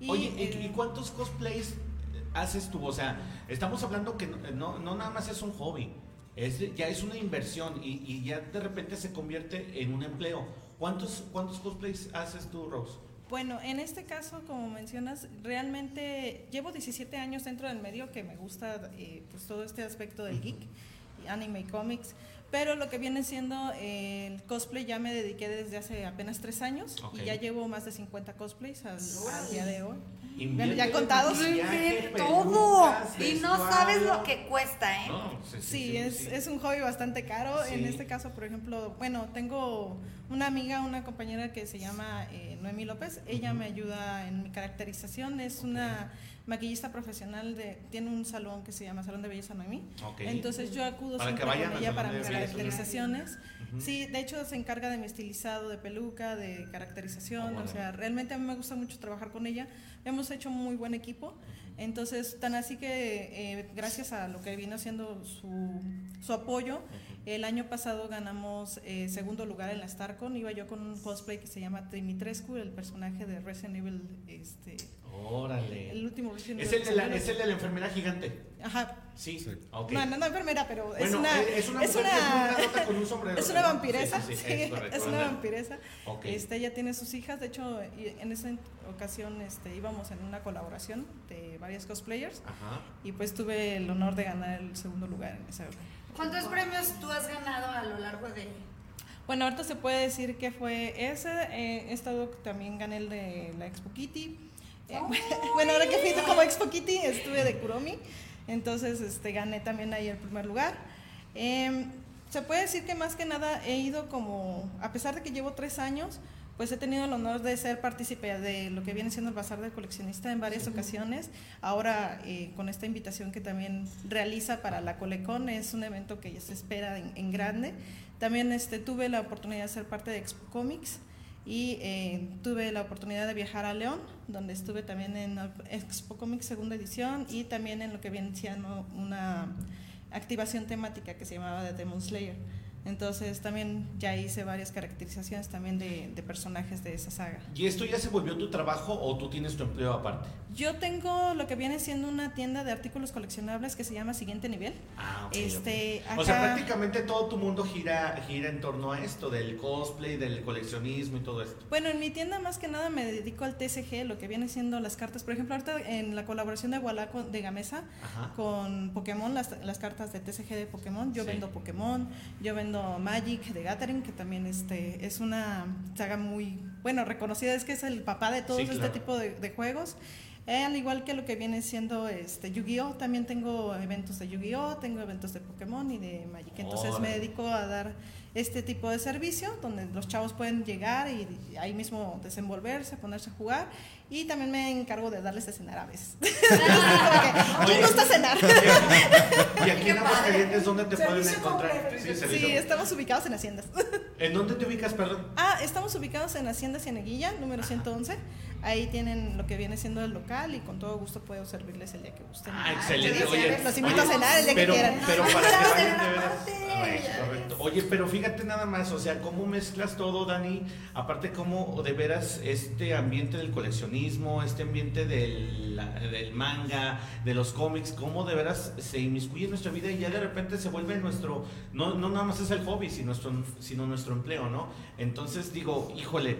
Y, Oye, ¿y, eh, y cuántos cosplays haces tú? O sea, estamos hablando que no, no, no nada más es un hobby, es, ya es una inversión y, y ya de repente se convierte en un empleo. ¿Cuántos, cuántos cosplays haces tú, Rose? Bueno, en este caso, como mencionas, realmente llevo 17 años dentro del medio que me gusta eh, pues todo este aspecto del geek, anime y cómics, pero lo que viene siendo el cosplay ya me dediqué desde hace apenas tres años y ya llevo más de 50 cosplays al, al día de hoy. bueno, ya contados. Viaje, todo. Y no sabes lo que cuesta, ¿eh? No, sí, sí, Sí, sí, es, sí. es un hobby bastante caro. En este caso, por ejemplo, bueno, tengo una amiga, una compañera que se llama eh, Noemí López. Ella me ayuda en mi caracterización. Es una maquillista profesional de tiene un salón que se llama Salón de Belleza Noemí. Ok. Entonces yo acudo Para que siempre vayan con ella para mis caracterizaciones. Sí, de hecho se encarga de mi estilizado de peluca, de caracterización, bueno. o sea, realmente a mí me gusta mucho trabajar con ella. Hemos hecho muy buen equipo. Entonces, tan así que eh, gracias a lo que vino haciendo su, su apoyo, el año pasado ganamos eh, segundo lugar en la StarCon. Iba yo con un cosplay que se llama Dimitrescu, el personaje de Resident Evil, este, Órale. el último Es el, de la, es el de la enfermera gigante. Ajá. Sí. Sí. ok. No, no, no enfermera, pero es Bueno, una es- una es una con un sombrero, es una vampiresa, Sí, sí, sí, sí, es correcto, es una ¿verdad? vampiresa. Ok. Este, ella tiene sus hijas, de hecho, en esa ocasión este, íbamos en una colaboración de varias cosplayers Ajá. y pues tuve el honor de ganar el segundo lugar en esa ¿Cuántos premios tú has ganado a lo largo de...? Bueno, ahorita se puede decir que fue ese. eh, he estado también gané el de la Expo Kitty. Eh, bueno, ahora que fui como Expo Kitty, estuve de Kuromi. Entonces, este, gané también ahí el primer lugar. Eh, se puede decir que más que nada he ido como, a pesar de que llevo tres años, pues he tenido el honor de ser partícipe de lo que viene siendo el Bazar del Coleccionista en varias ocasiones. Ahora, eh, con esta invitación que también realiza para la Colecon, es un evento que ya se espera en, en grande. También este, tuve la oportunidad de ser parte de Expo Comics y eh, tuve la oportunidad de viajar a León, donde estuve también en Expo Comics segunda edición y también en lo que viene siendo una activación temática que se llamaba The Demon Slayer. Entonces también ya hice varias caracterizaciones también de, de personajes de esa saga. ¿Y esto ya se volvió tu trabajo o tú tienes tu empleo aparte? Yo tengo lo que viene siendo una tienda de artículos coleccionables que se llama Siguiente Nivel. Ah, ok, Este. O sea, prácticamente todo tu mundo gira, gira en torno a esto, del cosplay, del coleccionismo y todo esto. Bueno, en mi tienda más que nada me dedico al TCG, lo que viene siendo las cartas. Por ejemplo, ahorita en la colaboración de Walla con- de Gamesa Ajá. con Pokémon, las, las cartas de TCG de Pokémon, yo Sí. vendo Pokémon, yo vendo Magic de Gathering, que también este, es una saga muy, bueno, reconocida, es que es el papá de todos Sí, este tipo de, de juegos. Eh, al igual que lo que viene siendo este Yu-Gi-Oh, también tengo eventos de Yu-Gi-Oh, tengo eventos de Pokémon y de Magic. Entonces me dedico a dar este tipo de servicio donde los chavos pueden llegar y ahí mismo desenvolverse, ponerse a jugar y también me encargo de darles de cenar a veces. Que, ¿Quién gusta cenar? ¿Y aquí en Aguascalientes dónde te pueden encontrar? Sí. Sí, estamos ubicados en Haciendas. ¿En dónde te ubicas, perdón? Ah, estamos ubicados en Hacienda Cieneguilla, número 111. Ahí tienen lo que viene siendo el local y con todo gusto puedo servirles el día que gusten. Ah, excelente. Oye, los invito a cenar el día que quieran. Pero para que vayan de veras. correcto. Oye, pero fíjate nada más, o sea, cómo mezclas todo, Dani. Aparte, cómo de veras este ambiente del coleccionismo, este ambiente del, del manga, de los cómics, cómo de veras se inmiscuye en nuestra vida y ya de repente se vuelve nuestro. No, no nada más es el hobby, sino nuestro, sino nuestro empleo, ¿no? Entonces digo, híjole.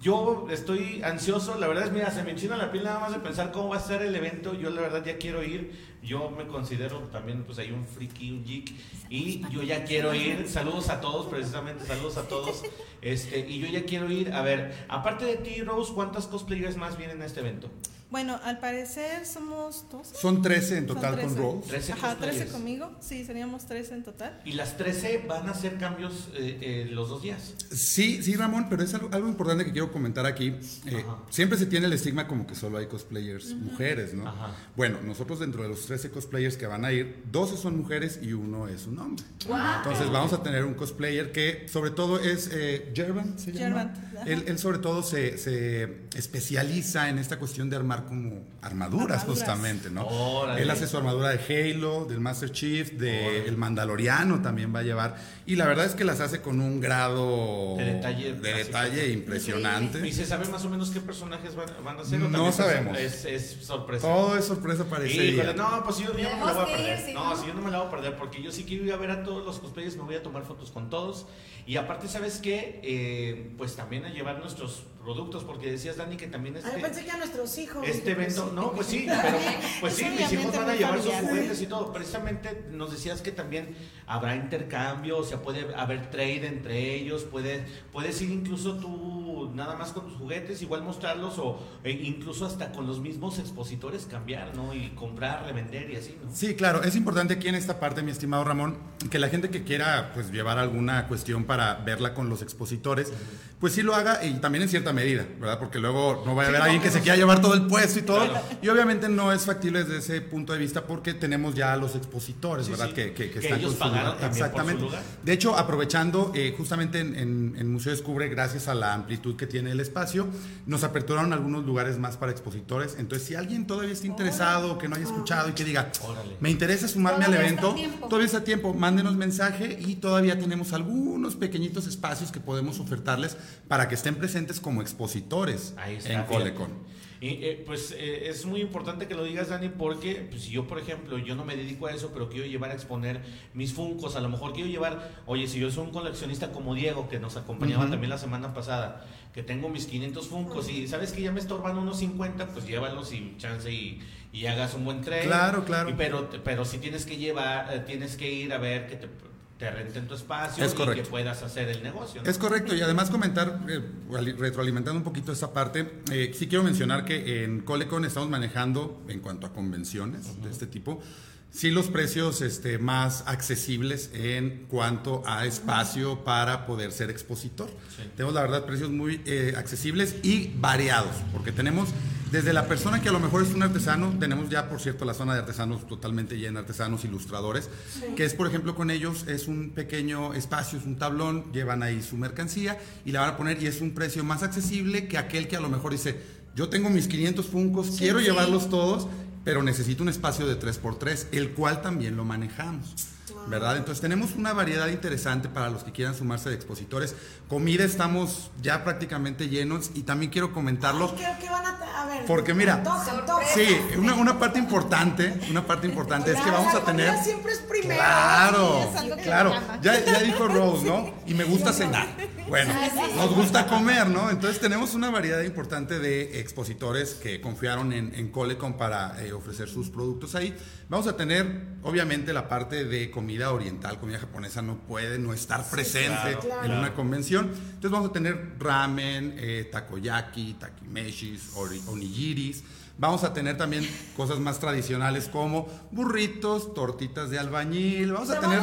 Yo estoy ansioso, la verdad es, mira, se me enchina la piel nada más de pensar cómo va a ser el evento. Yo la verdad ya quiero ir. Yo me considero también, pues hay un friki, un geek. Y yo ya quiero ir. Saludos a todos, precisamente, saludos a todos. Este, y yo ya quiero ir. A ver, aparte de ti, Rose, ¿cuántas cosplayers más vienen a este evento? Bueno, al parecer somos 12. Son 13 en total con 13. Rose. 13 Ajá, 13 cosplayers. conmigo. Sí, seríamos 13 en total. Y las 13 van a hacer cambios eh, eh, los dos días. Sí, sí, Ramón, pero es algo, algo importante que quiero comentar aquí. Eh, Ajá. siempre se tiene el estigma como que solo hay cosplayers mujeres, ¿no? Ajá. Bueno, nosotros dentro de los 13 cosplayers que van a ir, 12 son mujeres y uno es un hombre. Entonces vamos a tener un cosplayer que sobre todo es eh, Gervan, ¿se llama? Gervant, ajá. Él, él sobre todo se, se especializa en esta cuestión de armar como armaduras, Armaduras. justamente, ¿no? Órale. Él hace su armadura de Halo, del Master Chief, de Órale. el Mandaloriano también va a llevar. Y la verdad es que las hace con un grado De detalle, de impresionante. ¿Y se sabe más o menos qué personajes van, van a ser? o No también sabemos. Es, es sorpresa. Todo es sorpresa para ese Híjole, día. no, pues yo, yo no me la voy a que ir, perder. si no, no. si yo no me la voy a perder, porque yo sí quiero ir a ver a todos los cosplayers, me voy a tomar fotos con todos. Y aparte, ¿sabes qué? Eh, pues también a llevar nuestros productos, porque decías, Dani, que también Ah, este, yo pensé que a nuestros hijos. este evento, sí. no, pues sí, pero pues sí, mis hijos van a llevar sus juguetes y todo. Precisamente nos decías que también habrá intercambio, o sea, puede haber trade entre ellos, puede, puedes ir incluso tú nada más con tus juguetes, igual mostrarlos o e incluso hasta con los mismos expositores cambiar, ¿no? Y comprar, revender y así, ¿no? Sí, claro, es importante aquí en esta parte, mi estimado Ramón, que la gente que quiera pues llevar alguna cuestión para verla con los expositores, pues sí lo haga y también en cierta medida, ¿verdad? Porque luego no vaya a haber alguien que se quiera llevar todo el puesto y todo. Y obviamente no es factible desde ese punto de vista porque tenemos ya los expositores, Sí, ¿verdad? sí. Que, que- que Que están ellos con su lugar. también por su Exactamente. lugar. De hecho, aprovechando eh, justamente en, en- en Museo Descubre, gracias a la amplitud que tiene el espacio, nos aperturaron algunos lugares más para expositores. Entonces, si alguien todavía está interesado, que no haya escuchado y que diga, Órale. me interesa sumarme al Todavía evento, a todavía está a tiempo, mándenos mensaje y todavía tenemos algunos pequeñitos espacios que podemos ofertarles para que estén presentes como expositores Ahí está, en. Colecon. Y eh, pues eh, es muy importante que lo digas, Dani, porque pues, si yo, por ejemplo, yo no me dedico a eso, pero quiero llevar a exponer mis funcos, a lo mejor quiero llevar, oye, si yo soy un coleccionista como Diego, que nos acompañaba también la semana pasada, que tengo mis 500 funcos y sabes que ya me estorban unos 50, pues llévalos y chance y, y hagas un buen trade. Claro, claro. Y pero, pero si tienes que llevar, eh, tienes que ir a ver que te, te renten tu espacio Es y correcto. que puedas hacer el negocio. ¿no? Es correcto, y además comentar, eh, ali- retroalimentando un poquito esta parte, eh, sí quiero mencionar que en Colecon estamos manejando, en cuanto a convenciones de este tipo, sí los precios este, más accesibles en cuanto a espacio para poder ser expositor. Sí. Tenemos, la verdad, precios muy eh, accesibles y variados, porque tenemos desde la persona que a lo mejor es un artesano, tenemos ya, por cierto, la zona de artesanos totalmente llena, artesanos, ilustradores, que es, por ejemplo, con ellos es un pequeño espacio, es un tablón, llevan ahí su mercancía y la van a poner y es un precio más accesible que aquel que a lo mejor dice, yo tengo mis 500 funcos, quiero llevarlos todos, pero necesito un espacio de 3x3, el cual también lo manejamos. ¿Verdad? Entonces tenemos una variedad interesante para los que quieran sumarse de expositores. Comida estamos ya prácticamente llenos y también quiero comentarlo. ¿Qué, qué van a, a ver? Porque mira. Sí, una, una parte importante, una parte importante es que vamos a tener... siempre es primero. Claro, Sí, es claro. Ya, ya dijo Rose, ¿no? Y me gusta cenar. Bueno, nos gusta comer, ¿no? Entonces tenemos una variedad importante de expositores que confiaron en, en Colecon para eh, ofrecer sus productos ahí. Vamos a tener, obviamente, la parte de comida oriental, comida japonesa no puede no estar presente claro, claro. en una convención. Entonces vamos a tener ramen, eh, takoyaki, takimeshis, onigiris. Vamos a tener también cosas más tradicionales como burritos, tortitas de albañil. Vamos a tener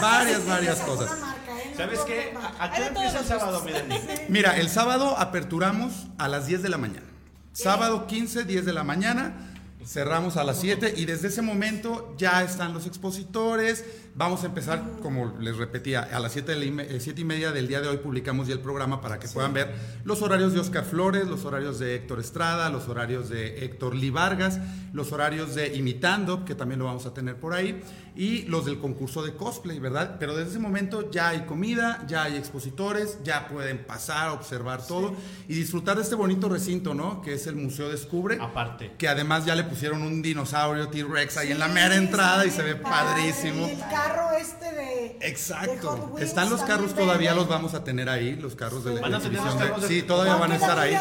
varias, varias cosas. marca, ¿eh? ¿Sabes qué? ¿A, qué empieza el sábado? Mira, el sábado aperturamos a las 10 de la mañana. Sábado 15, 10 de la mañana. Cerramos a las 7 y desde ese momento ya están los expositores. Vamos a empezar, como les repetía, a las 7 de la ime- eh, siete y media del día de hoy publicamos ya el programa para que puedan ver los horarios de Oscar Flores, los horarios de Héctor Estrada, los horarios de Héctor Lee Vargas, los horarios de Imitando, que también lo vamos a tener por ahí, y los del concurso de cosplay, ¿verdad? Pero desde ese momento ya hay comida, ya hay expositores, ya pueden pasar, observar todo y disfrutar de este bonito recinto, ¿no? Que es el Museo Descubre. Aparte. Que además ya le pusieron un dinosaurio T-Rex ahí en la mera entrada y se ve padrísimo. Y el carro este de. de Hot Exacto. Wheels Están los carros todavía, los vamos a tener ahí, los carros de la ¿Van a tener exhibición los de- carros de- Sí, todavía ¿Cuál van a estar ahí.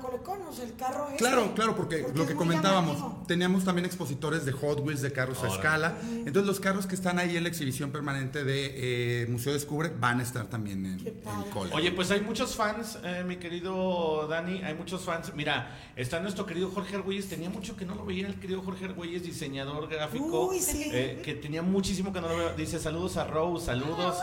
Quedaría dos con, con la Colecon? O sea, el carro este? Claro, claro, porque, lo es que comentábamos, llamativo. teníamos también expositores de Hot Wheels, de carros a escala. Entonces los carros que están ahí en la exhibición permanente de eh, Museo Descubre van a estar también en, en Cole. Oye, pues hay muchos fans, eh, mi querido Dani, hay muchos fans. Mira, está nuestro querido Jorge Argüelles, tenía mucho que no lo veía el querido Jorge Argüelles, diseñador gráfico, Uy, sí. eh, que tenía muchísimo que no lo veo. Dice saludos a Rose, saludos.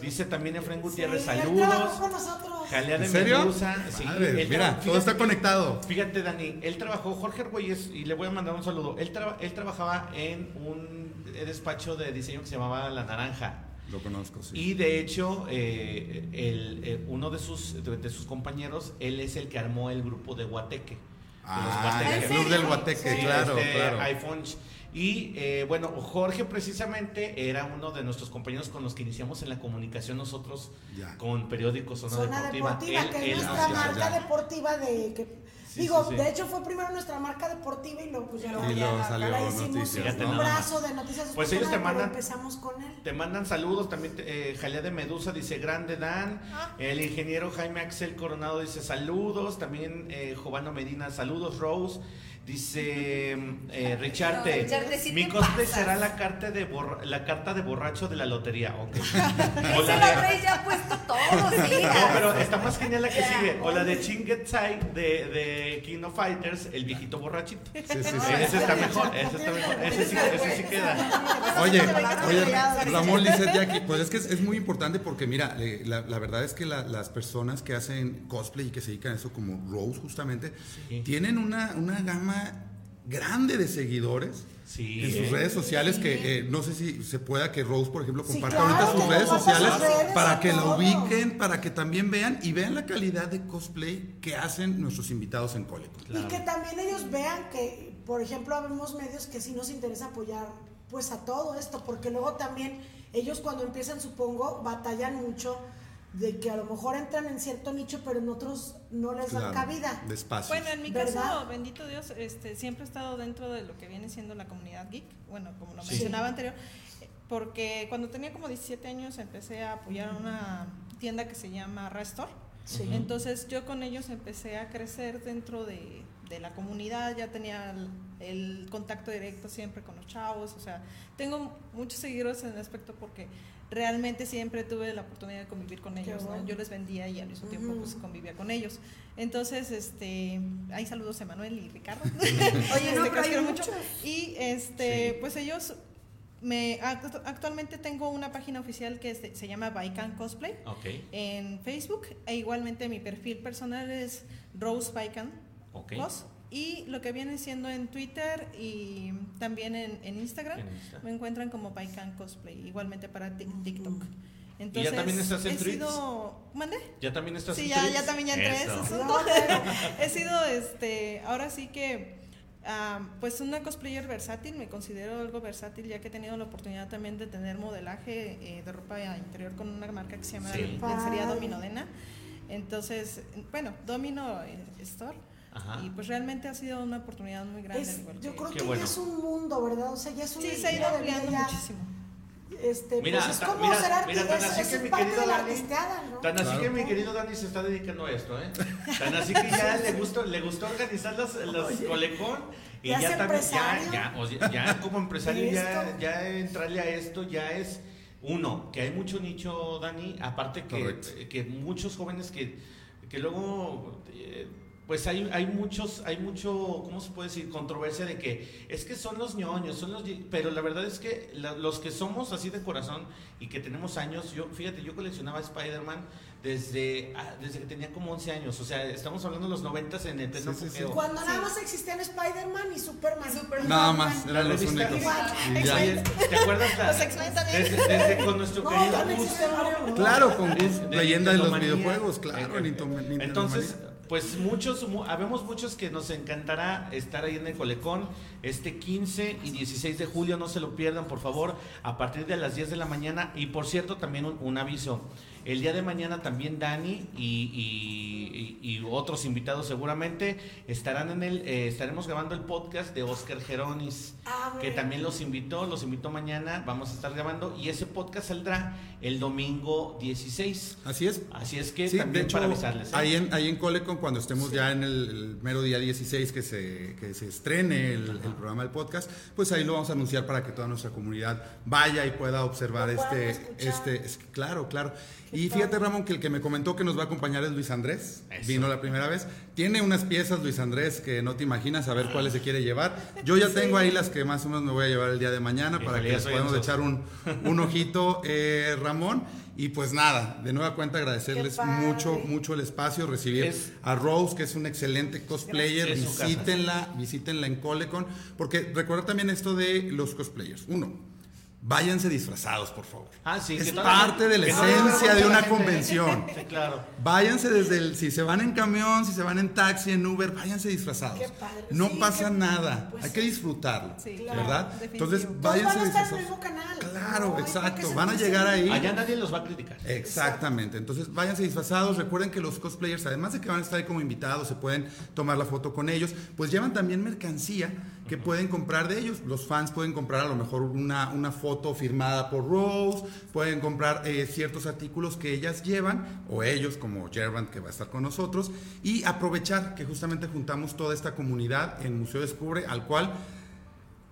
Dice también Efren Gutiérrez, Sí, saludos. trabajó con nosotros. Jalea de ¿En serio? Medusa. Sí, Madre, mira, todo está conectado. Fíjate, Dani, él trabajó, Jorge Argüelles, y le voy a mandar un saludo. Él, traba- él trabajaba en un despacho de diseño que se llamaba La Naranja. Lo conozco, sí. Y de hecho, eh, el, eh, uno de sus, de, de sus compañeros, él es el que armó el grupo de Guateque. Ah, el club del Guateque, Sí, claro, este, claro. iPhone. Y eh, bueno, Jorge precisamente era uno de nuestros compañeros con los que iniciamos en la comunicación nosotros Ya. con periódico Zona, Zona Deportiva. Deportiva, Él- que él es nuestra marca ya. deportiva de que Sí, digo, sí, sí. de hecho fue primero nuestra marca deportiva y luego pues ya Y luego salió ahora hicimos Noticias, un brazo de noticias Pues ellos te mandan- empezamos con él. Te mandan saludos, también te- eh, Jalea de Medusa dice grande Dan, el ingeniero Jaime Axel Coronado dice saludos, también eh, Jovano Medina saludos, Rose, Dice eh, Richarte, Richarte, sí mi cosplay pasas. será la carta de borra- la carta de borracho de la lotería. Ok. O Ese la de- ya puesto todo, sí. No, pero está más genial la que sigue. O la de Chingetsai de, de King of Fighters, el viejito borrachito. Sí, sí, sí. Ese está mejor, ese está mejor. Ese sí, ese sí queda. Oye, oye, Ramón Lizeth Jackie, pues es que es, es muy importante porque mira, eh, la, la verdad es que la- las personas que hacen cosplay y que se dedican a eso como Rose justamente, Sí. tienen una, una gama grande de seguidores. Sí. En sus eh. redes sociales, que eh, no sé si se pueda que Rose, por ejemplo, Sí, comparta claro, ahorita sus redes sociales redes para que la ubiquen, para que también vean y vean la calidad de cosplay que hacen nuestros invitados en Colecon. Y que también ellos vean que, por ejemplo, habemos medios que sí nos interesa apoyar pues a todo esto, porque luego también ellos cuando empiezan, supongo, batallan mucho de que a lo mejor entran en cierto nicho, pero en otros no les dan Claro, cabida. Despacio. Bueno, en mi ¿Verdad? caso, bendito Dios, este, siempre he estado dentro de lo que viene siendo la comunidad geek, bueno, como lo Sí. mencionaba anterior, porque cuando tenía como 17 años empecé a apoyar a una tienda que se llama Restore. Sí. Entonces yo con ellos empecé a crecer dentro de, de la comunidad, ya tenía el, el contacto directo siempre con los chavos, o sea, tengo muchos seguidores en el aspecto porque realmente siempre tuve la oportunidad de convivir con ellos, ¿no? Yo les vendía y al mismo tiempo Ujú. pues convivía con ellos. Entonces, este, hay saludos a Manuel y Ricardo. Oye, no, Este, pero hay quiero muchos. Y este, Sí. pues ellos me act- actualmente tengo una página oficial que se, se llama Baikan Cosplay Ok, en Facebook e igualmente mi perfil personal es Rose Baikan ok. Cos. Y lo que viene siendo en Twitter y también en, en Instagram En Insta. me encuentran como Baikan Cosplay igualmente para Tik- TikTok. Entonces, también estás en he sido, ¿mande? ¿Ya también estás Sí, en ya, ya también ya entré Eso. asunto. He sido, este, ahora sí que, ah, pues una cosplayer versátil, me considero algo versátil ya que he tenido la oportunidad también de tener modelaje eh, de ropa interior con una marca que se llama Sí. Lencería. Dominodena. Entonces, bueno, Domino eh, Store. Ajá. Y pues realmente ha sido una oportunidad muy grande. Es- yo que- creo que bueno. ya es un mundo, ¿verdad? O sea, ya es un Sí, se ha ido ampliando muchísimo. Este, Mira, pues es como mira, ser arti- mira, tan es- así es que mi parte querido de la Dani- artisteada, ¿no? Tan así Claro. que mi querido Dani se está dedicando a esto, ¿eh? Tan así que ya le gustó, le gustó organizar los, los colecón y ¿Ya ya, también, ya, ya, o sea, ya como empresario, ya, ya entrarle a esto ya es uno, que hay mucho nicho, Dani, aparte que, que muchos jóvenes que, que luego eh, pues hay, hay muchos, hay mucho, ¿cómo se puede decir? Controversia de que es que son los ñoños, son los, pero la verdad es que la- los que somos así de corazón y que tenemos años, yo, fíjate, yo coleccionaba Spider-Man desde, ah, desde que tenía como 11 años, o sea, estamos hablando de los 90 en el pleno Sí, sí, sí. apogeo. Cuando nada más existían Spider-Man y Superman. Superman. Nada más, eran los únicos. ¿Te acuerdas la- desde, desde con nuestro No, querido Gus? Claro, con De- Gus, de leyenda de los videojuegos, claro, Eh, Nintendo Entonces, Manía. Pues muchos, mu- habemos muchos que nos encantará estar ahí en el Colecón este 15 y 16 de julio, no se lo pierdan, por favor, a partir de las 10 de la mañana. Y por cierto, también un aviso. El día de mañana también Dani y, y- y- y otros invitados seguramente estarán en el, eh, estaremos grabando el podcast de Oscar Geronis Ah, que también los invitó, los invitó mañana, vamos a estar grabando y ese podcast saldrá el domingo 16. Así es. Así es que Sí, también de hecho, para avisarles. ¿eh? ahí, en, ahí en Colecon, cuando estemos ya en el, el mero día 16 que se, que se estrene el, el programa del podcast, pues ahí lo vamos a anunciar para que toda nuestra comunidad vaya y pueda observar este, escuchar. este, es- claro, claro. Y fíjate Ramón que el que me comentó que nos va a acompañar es Luis Andrés, Eso. vino la primera vez, tiene unas piezas Luis Andrés que no te imaginas a ver cuáles se quiere llevar. Yo ya tengo ahí las que más o menos me voy a llevar el día de mañana para que les podamos echar un, un ojito, eh, Ramón. Y pues nada, de nueva cuenta agradecerles mucho, mucho el espacio, recibir Es- a Rose, que es un excelente cosplayer, visítenla, visítenla en Colecon, porque recuerda también esto de los cosplayers. Uno, váyanse disfrazados, por favor. Ah, sí, es que parte de la no esencia de una convención. Sí, claro. Váyanse desde el, si se van en camión, si se van en taxi, en Uber, váyanse disfrazados. Qué padre. No Sí, pasa qué- nada, pues hay que disfrutarlo, Sí, claro, ¿verdad? definitivo. Entonces, Todos Todos váyanse van a estar en el disfrazados. mismo canal. Claro, No exacto, van a llegar ahí. Allá nadie los va a criticar. Exactamente, entonces váyanse disfrazados, recuerden que los cosplayers, además de que van a estar ahí como invitados, se pueden tomar la foto con ellos, pues llevan también mercancía que pueden comprar de ellos. Los fans pueden comprar a lo mejor una, una foto firmada por Rose, pueden comprar eh, ciertos artículos que ellas llevan, o ellos como Gervant que va a estar con nosotros, y aprovechar que justamente juntamos toda esta comunidad en Museo Descubre, al cual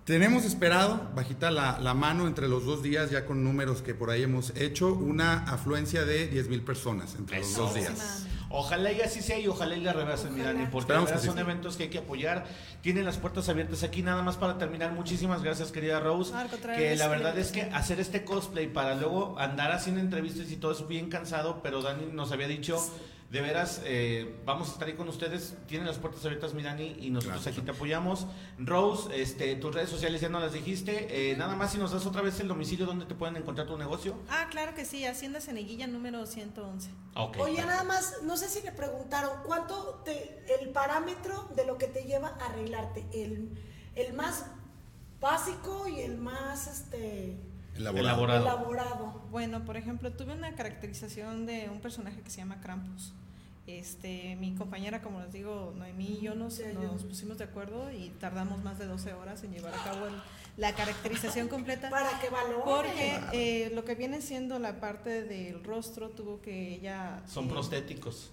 tenemos esperado, bajita la, la, mano entre los dos días, ya con números que por ahí hemos hecho, una afluencia de 10 mil personas entre los dos días. Ojalá y así sea y ojalá y la rebasen, Mirani, porque son eventos que hay que apoyar. Tienen las puertas abiertas aquí, nada más para terminar. Muchísimas gracias, querida Rose. que la verdad es que hacer este cosplay para luego andar haciendo entrevistas y todo es bien cansado, pero Dani nos había dicho de veras, eh, vamos a estar ahí con ustedes. Tienen las puertas abiertas, Mirani, y nosotros aquí te apoyamos. Rose, este, tus redes sociales ya no las dijiste. Eh, nada más si nos das otra vez el domicilio donde te pueden encontrar tu negocio. Ah, claro que sí, Hacienda Ceneguilla número 111. Oye, nada más, no sé si le preguntaron, ¿cuánto te, el parámetro de lo que te lleva a arreglarte? El, el más básico y el más, este... Elaborado. Elaborado. Bueno, por ejemplo, tuve una caracterización de un personaje que se llama Krampus. Este, mi compañera, como les digo, Noemí y yo nos, nos pusimos de acuerdo y tardamos más de 12 horas en llevar a cabo la caracterización completa. Para que valore. Porque eh, lo que viene siendo la parte del rostro tuvo que ella... Son eh, prostéticos.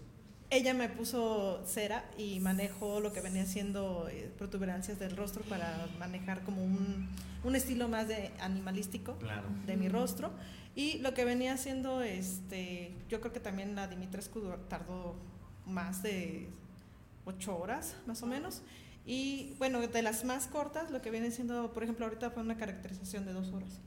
Ella me puso cera y manejó lo que venía siendo eh, protuberancias del rostro para manejar como un, un estilo más de animalístico de mi rostro. Y lo que venía haciendo, este, yo creo que también la Dimitrescu tardó más de ocho horas, más o menos. Y bueno, de las más cortas, lo que viene siendo, por ejemplo, ahorita fue una caracterización de dos horas.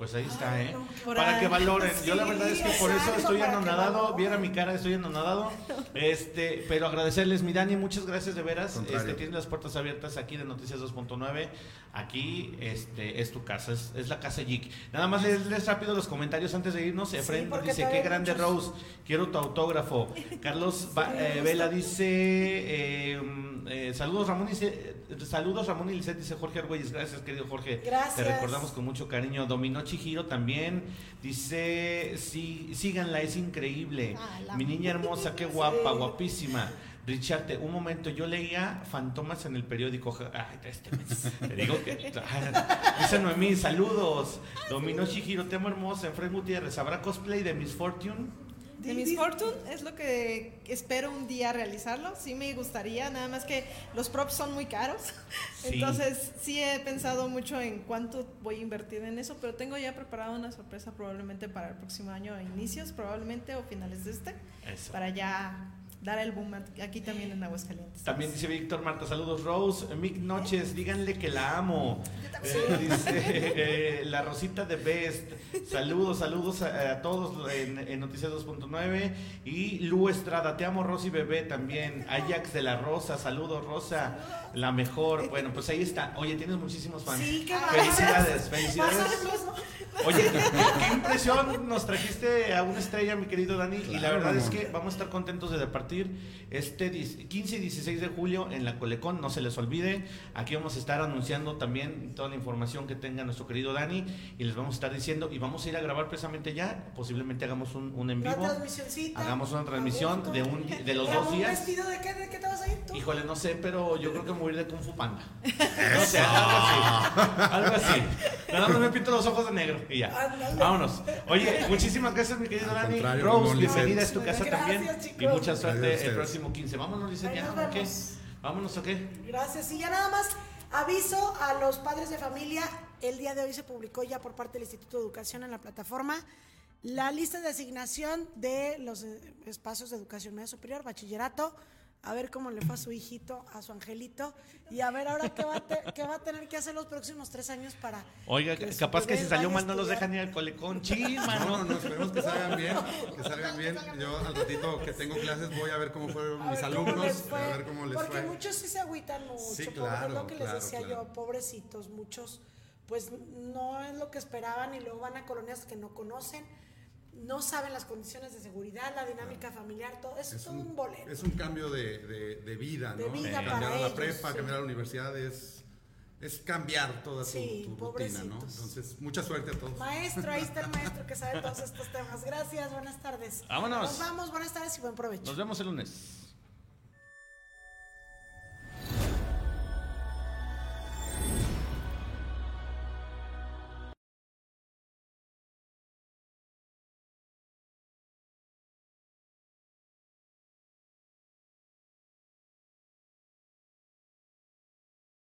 Pues ahí está, ¿eh? Para que valoren. Yo la verdad es que por eso estoy anonadado. Viera mi cara, estoy anonadado. Este, pero agradecerles, mi Dani, muchas gracias de veras. Este, tienes las puertas abiertas aquí de Noticias 2.9. Aquí este, es tu casa, es, la casa Geek. Nada más lees, rápido los comentarios antes de irnos. Efraín dice, qué grande Rose, quiero tu autógrafo. Carlos eh, Vela dice, eh, eh, saludos Ramón, dice, saludos Ramón y Lisset, dice Jorge Argüelles. Gracias, querido Jorge. Gracias. Te recordamos con mucho cariño. Dominó Chihiro también. Dice, sí, síganla, es increíble. Ah, Mi niña hermosa, qué guapa, guapísima. Richard, un momento, yo leía Fantomas en el periódico. Ay, este Te digo que. Dice Noemí, saludos. Dominó Shihiro, tema hermosa. En Fred Gutiérrez, ¿habrá cosplay de Miss Fortune? De Miss Fortune es lo que espero un día realizarlo. Sí me gustaría, nada más que los props son muy caros. Entonces sí he pensado mucho en cuánto voy a invertir en eso, pero tengo ya preparado una sorpresa probablemente para el próximo año a inicios, probablemente o finales de este, para ya dar el boom aquí también en Aguascalientes. También dice Víctor Marta, saludos Rose, Mick Noches, díganle que la amo. Eh, dice eh, la Rosita de Best, saludos, saludos a, todos en, Noticias 2.9 y Lu Estrada, te amo Rosy Bebé también, Ajax de la Rosa, saludos Rosa, la mejor. Bueno, pues ahí está. Oye, tienes muchísimos fans. Sí, qué felicidades, felicidades. Oye, qué impresión nos trajiste a una estrella, mi querido Dani, y la verdad es que vamos a estar contentos de departir este 15 y 16 de julio en la Colecón, no se les olvide. Aquí vamos a estar anunciando también toda la información que tenga nuestro querido Dani y les vamos a estar diciendo y vamos a ir a grabar precisamente ya, posiblemente hagamos un, un en vivo. Hagamos una transmisión de, un, de los dos días. vestido de qué? ¿De qué te vas a ir tú? Híjole, no sé, pero yo creo que me voy a ir de Kung Fu Panda. No sé, algo así. Algo así. Nada más me pinto los ojos de negro y ya. Vámonos. Oye, muchísimas gracias, mi querido Dani. Rose, bienvenida a tu casa también. Y mucha suerte el próximo 15. Vámonos, dice ya, ¿o qué? Vámonos, ¿o qué? Gracias. Y ya nada más aviso a los padres de familia. El día de hoy se publicó ya por parte del Instituto de Educación en la plataforma la lista de asignación de los eh, espacios de educación media superior, bachillerato, a ver cómo le fue a su hijito, a su angelito, y a ver ahora qué va a, qué va a tener que hacer los próximos tres años para... Oiga, capaz que si salió mal no los dejan ir al colecón, chisma, No, no, esperemos que salgan bien, que salgan bien. Yo al ratito que tengo clases voy a ver cómo fueron mis alumnos, a ver cómo les Porque muchos sí se agüitan mucho, sí, claro, lo que les decía yo, pobrecitos, muchos pues no es lo que esperaban y luego van a colonias que no conocen no saben las condiciones de seguridad, la dinámica familiar, todo eso es, todo un, boleto. Es un cambio de, de, vida, ¿no? Vida cambiar a la prepa, cambiar a la universidad es, es cambiar toda tu, rutina, ¿no? Entonces, mucha suerte a todos. Maestro, ahí está el maestro que sabe todos estos temas. Gracias, buenas tardes. Vámonos. Nos vamos, buenas tardes y buen provecho. Nos vemos el lunes.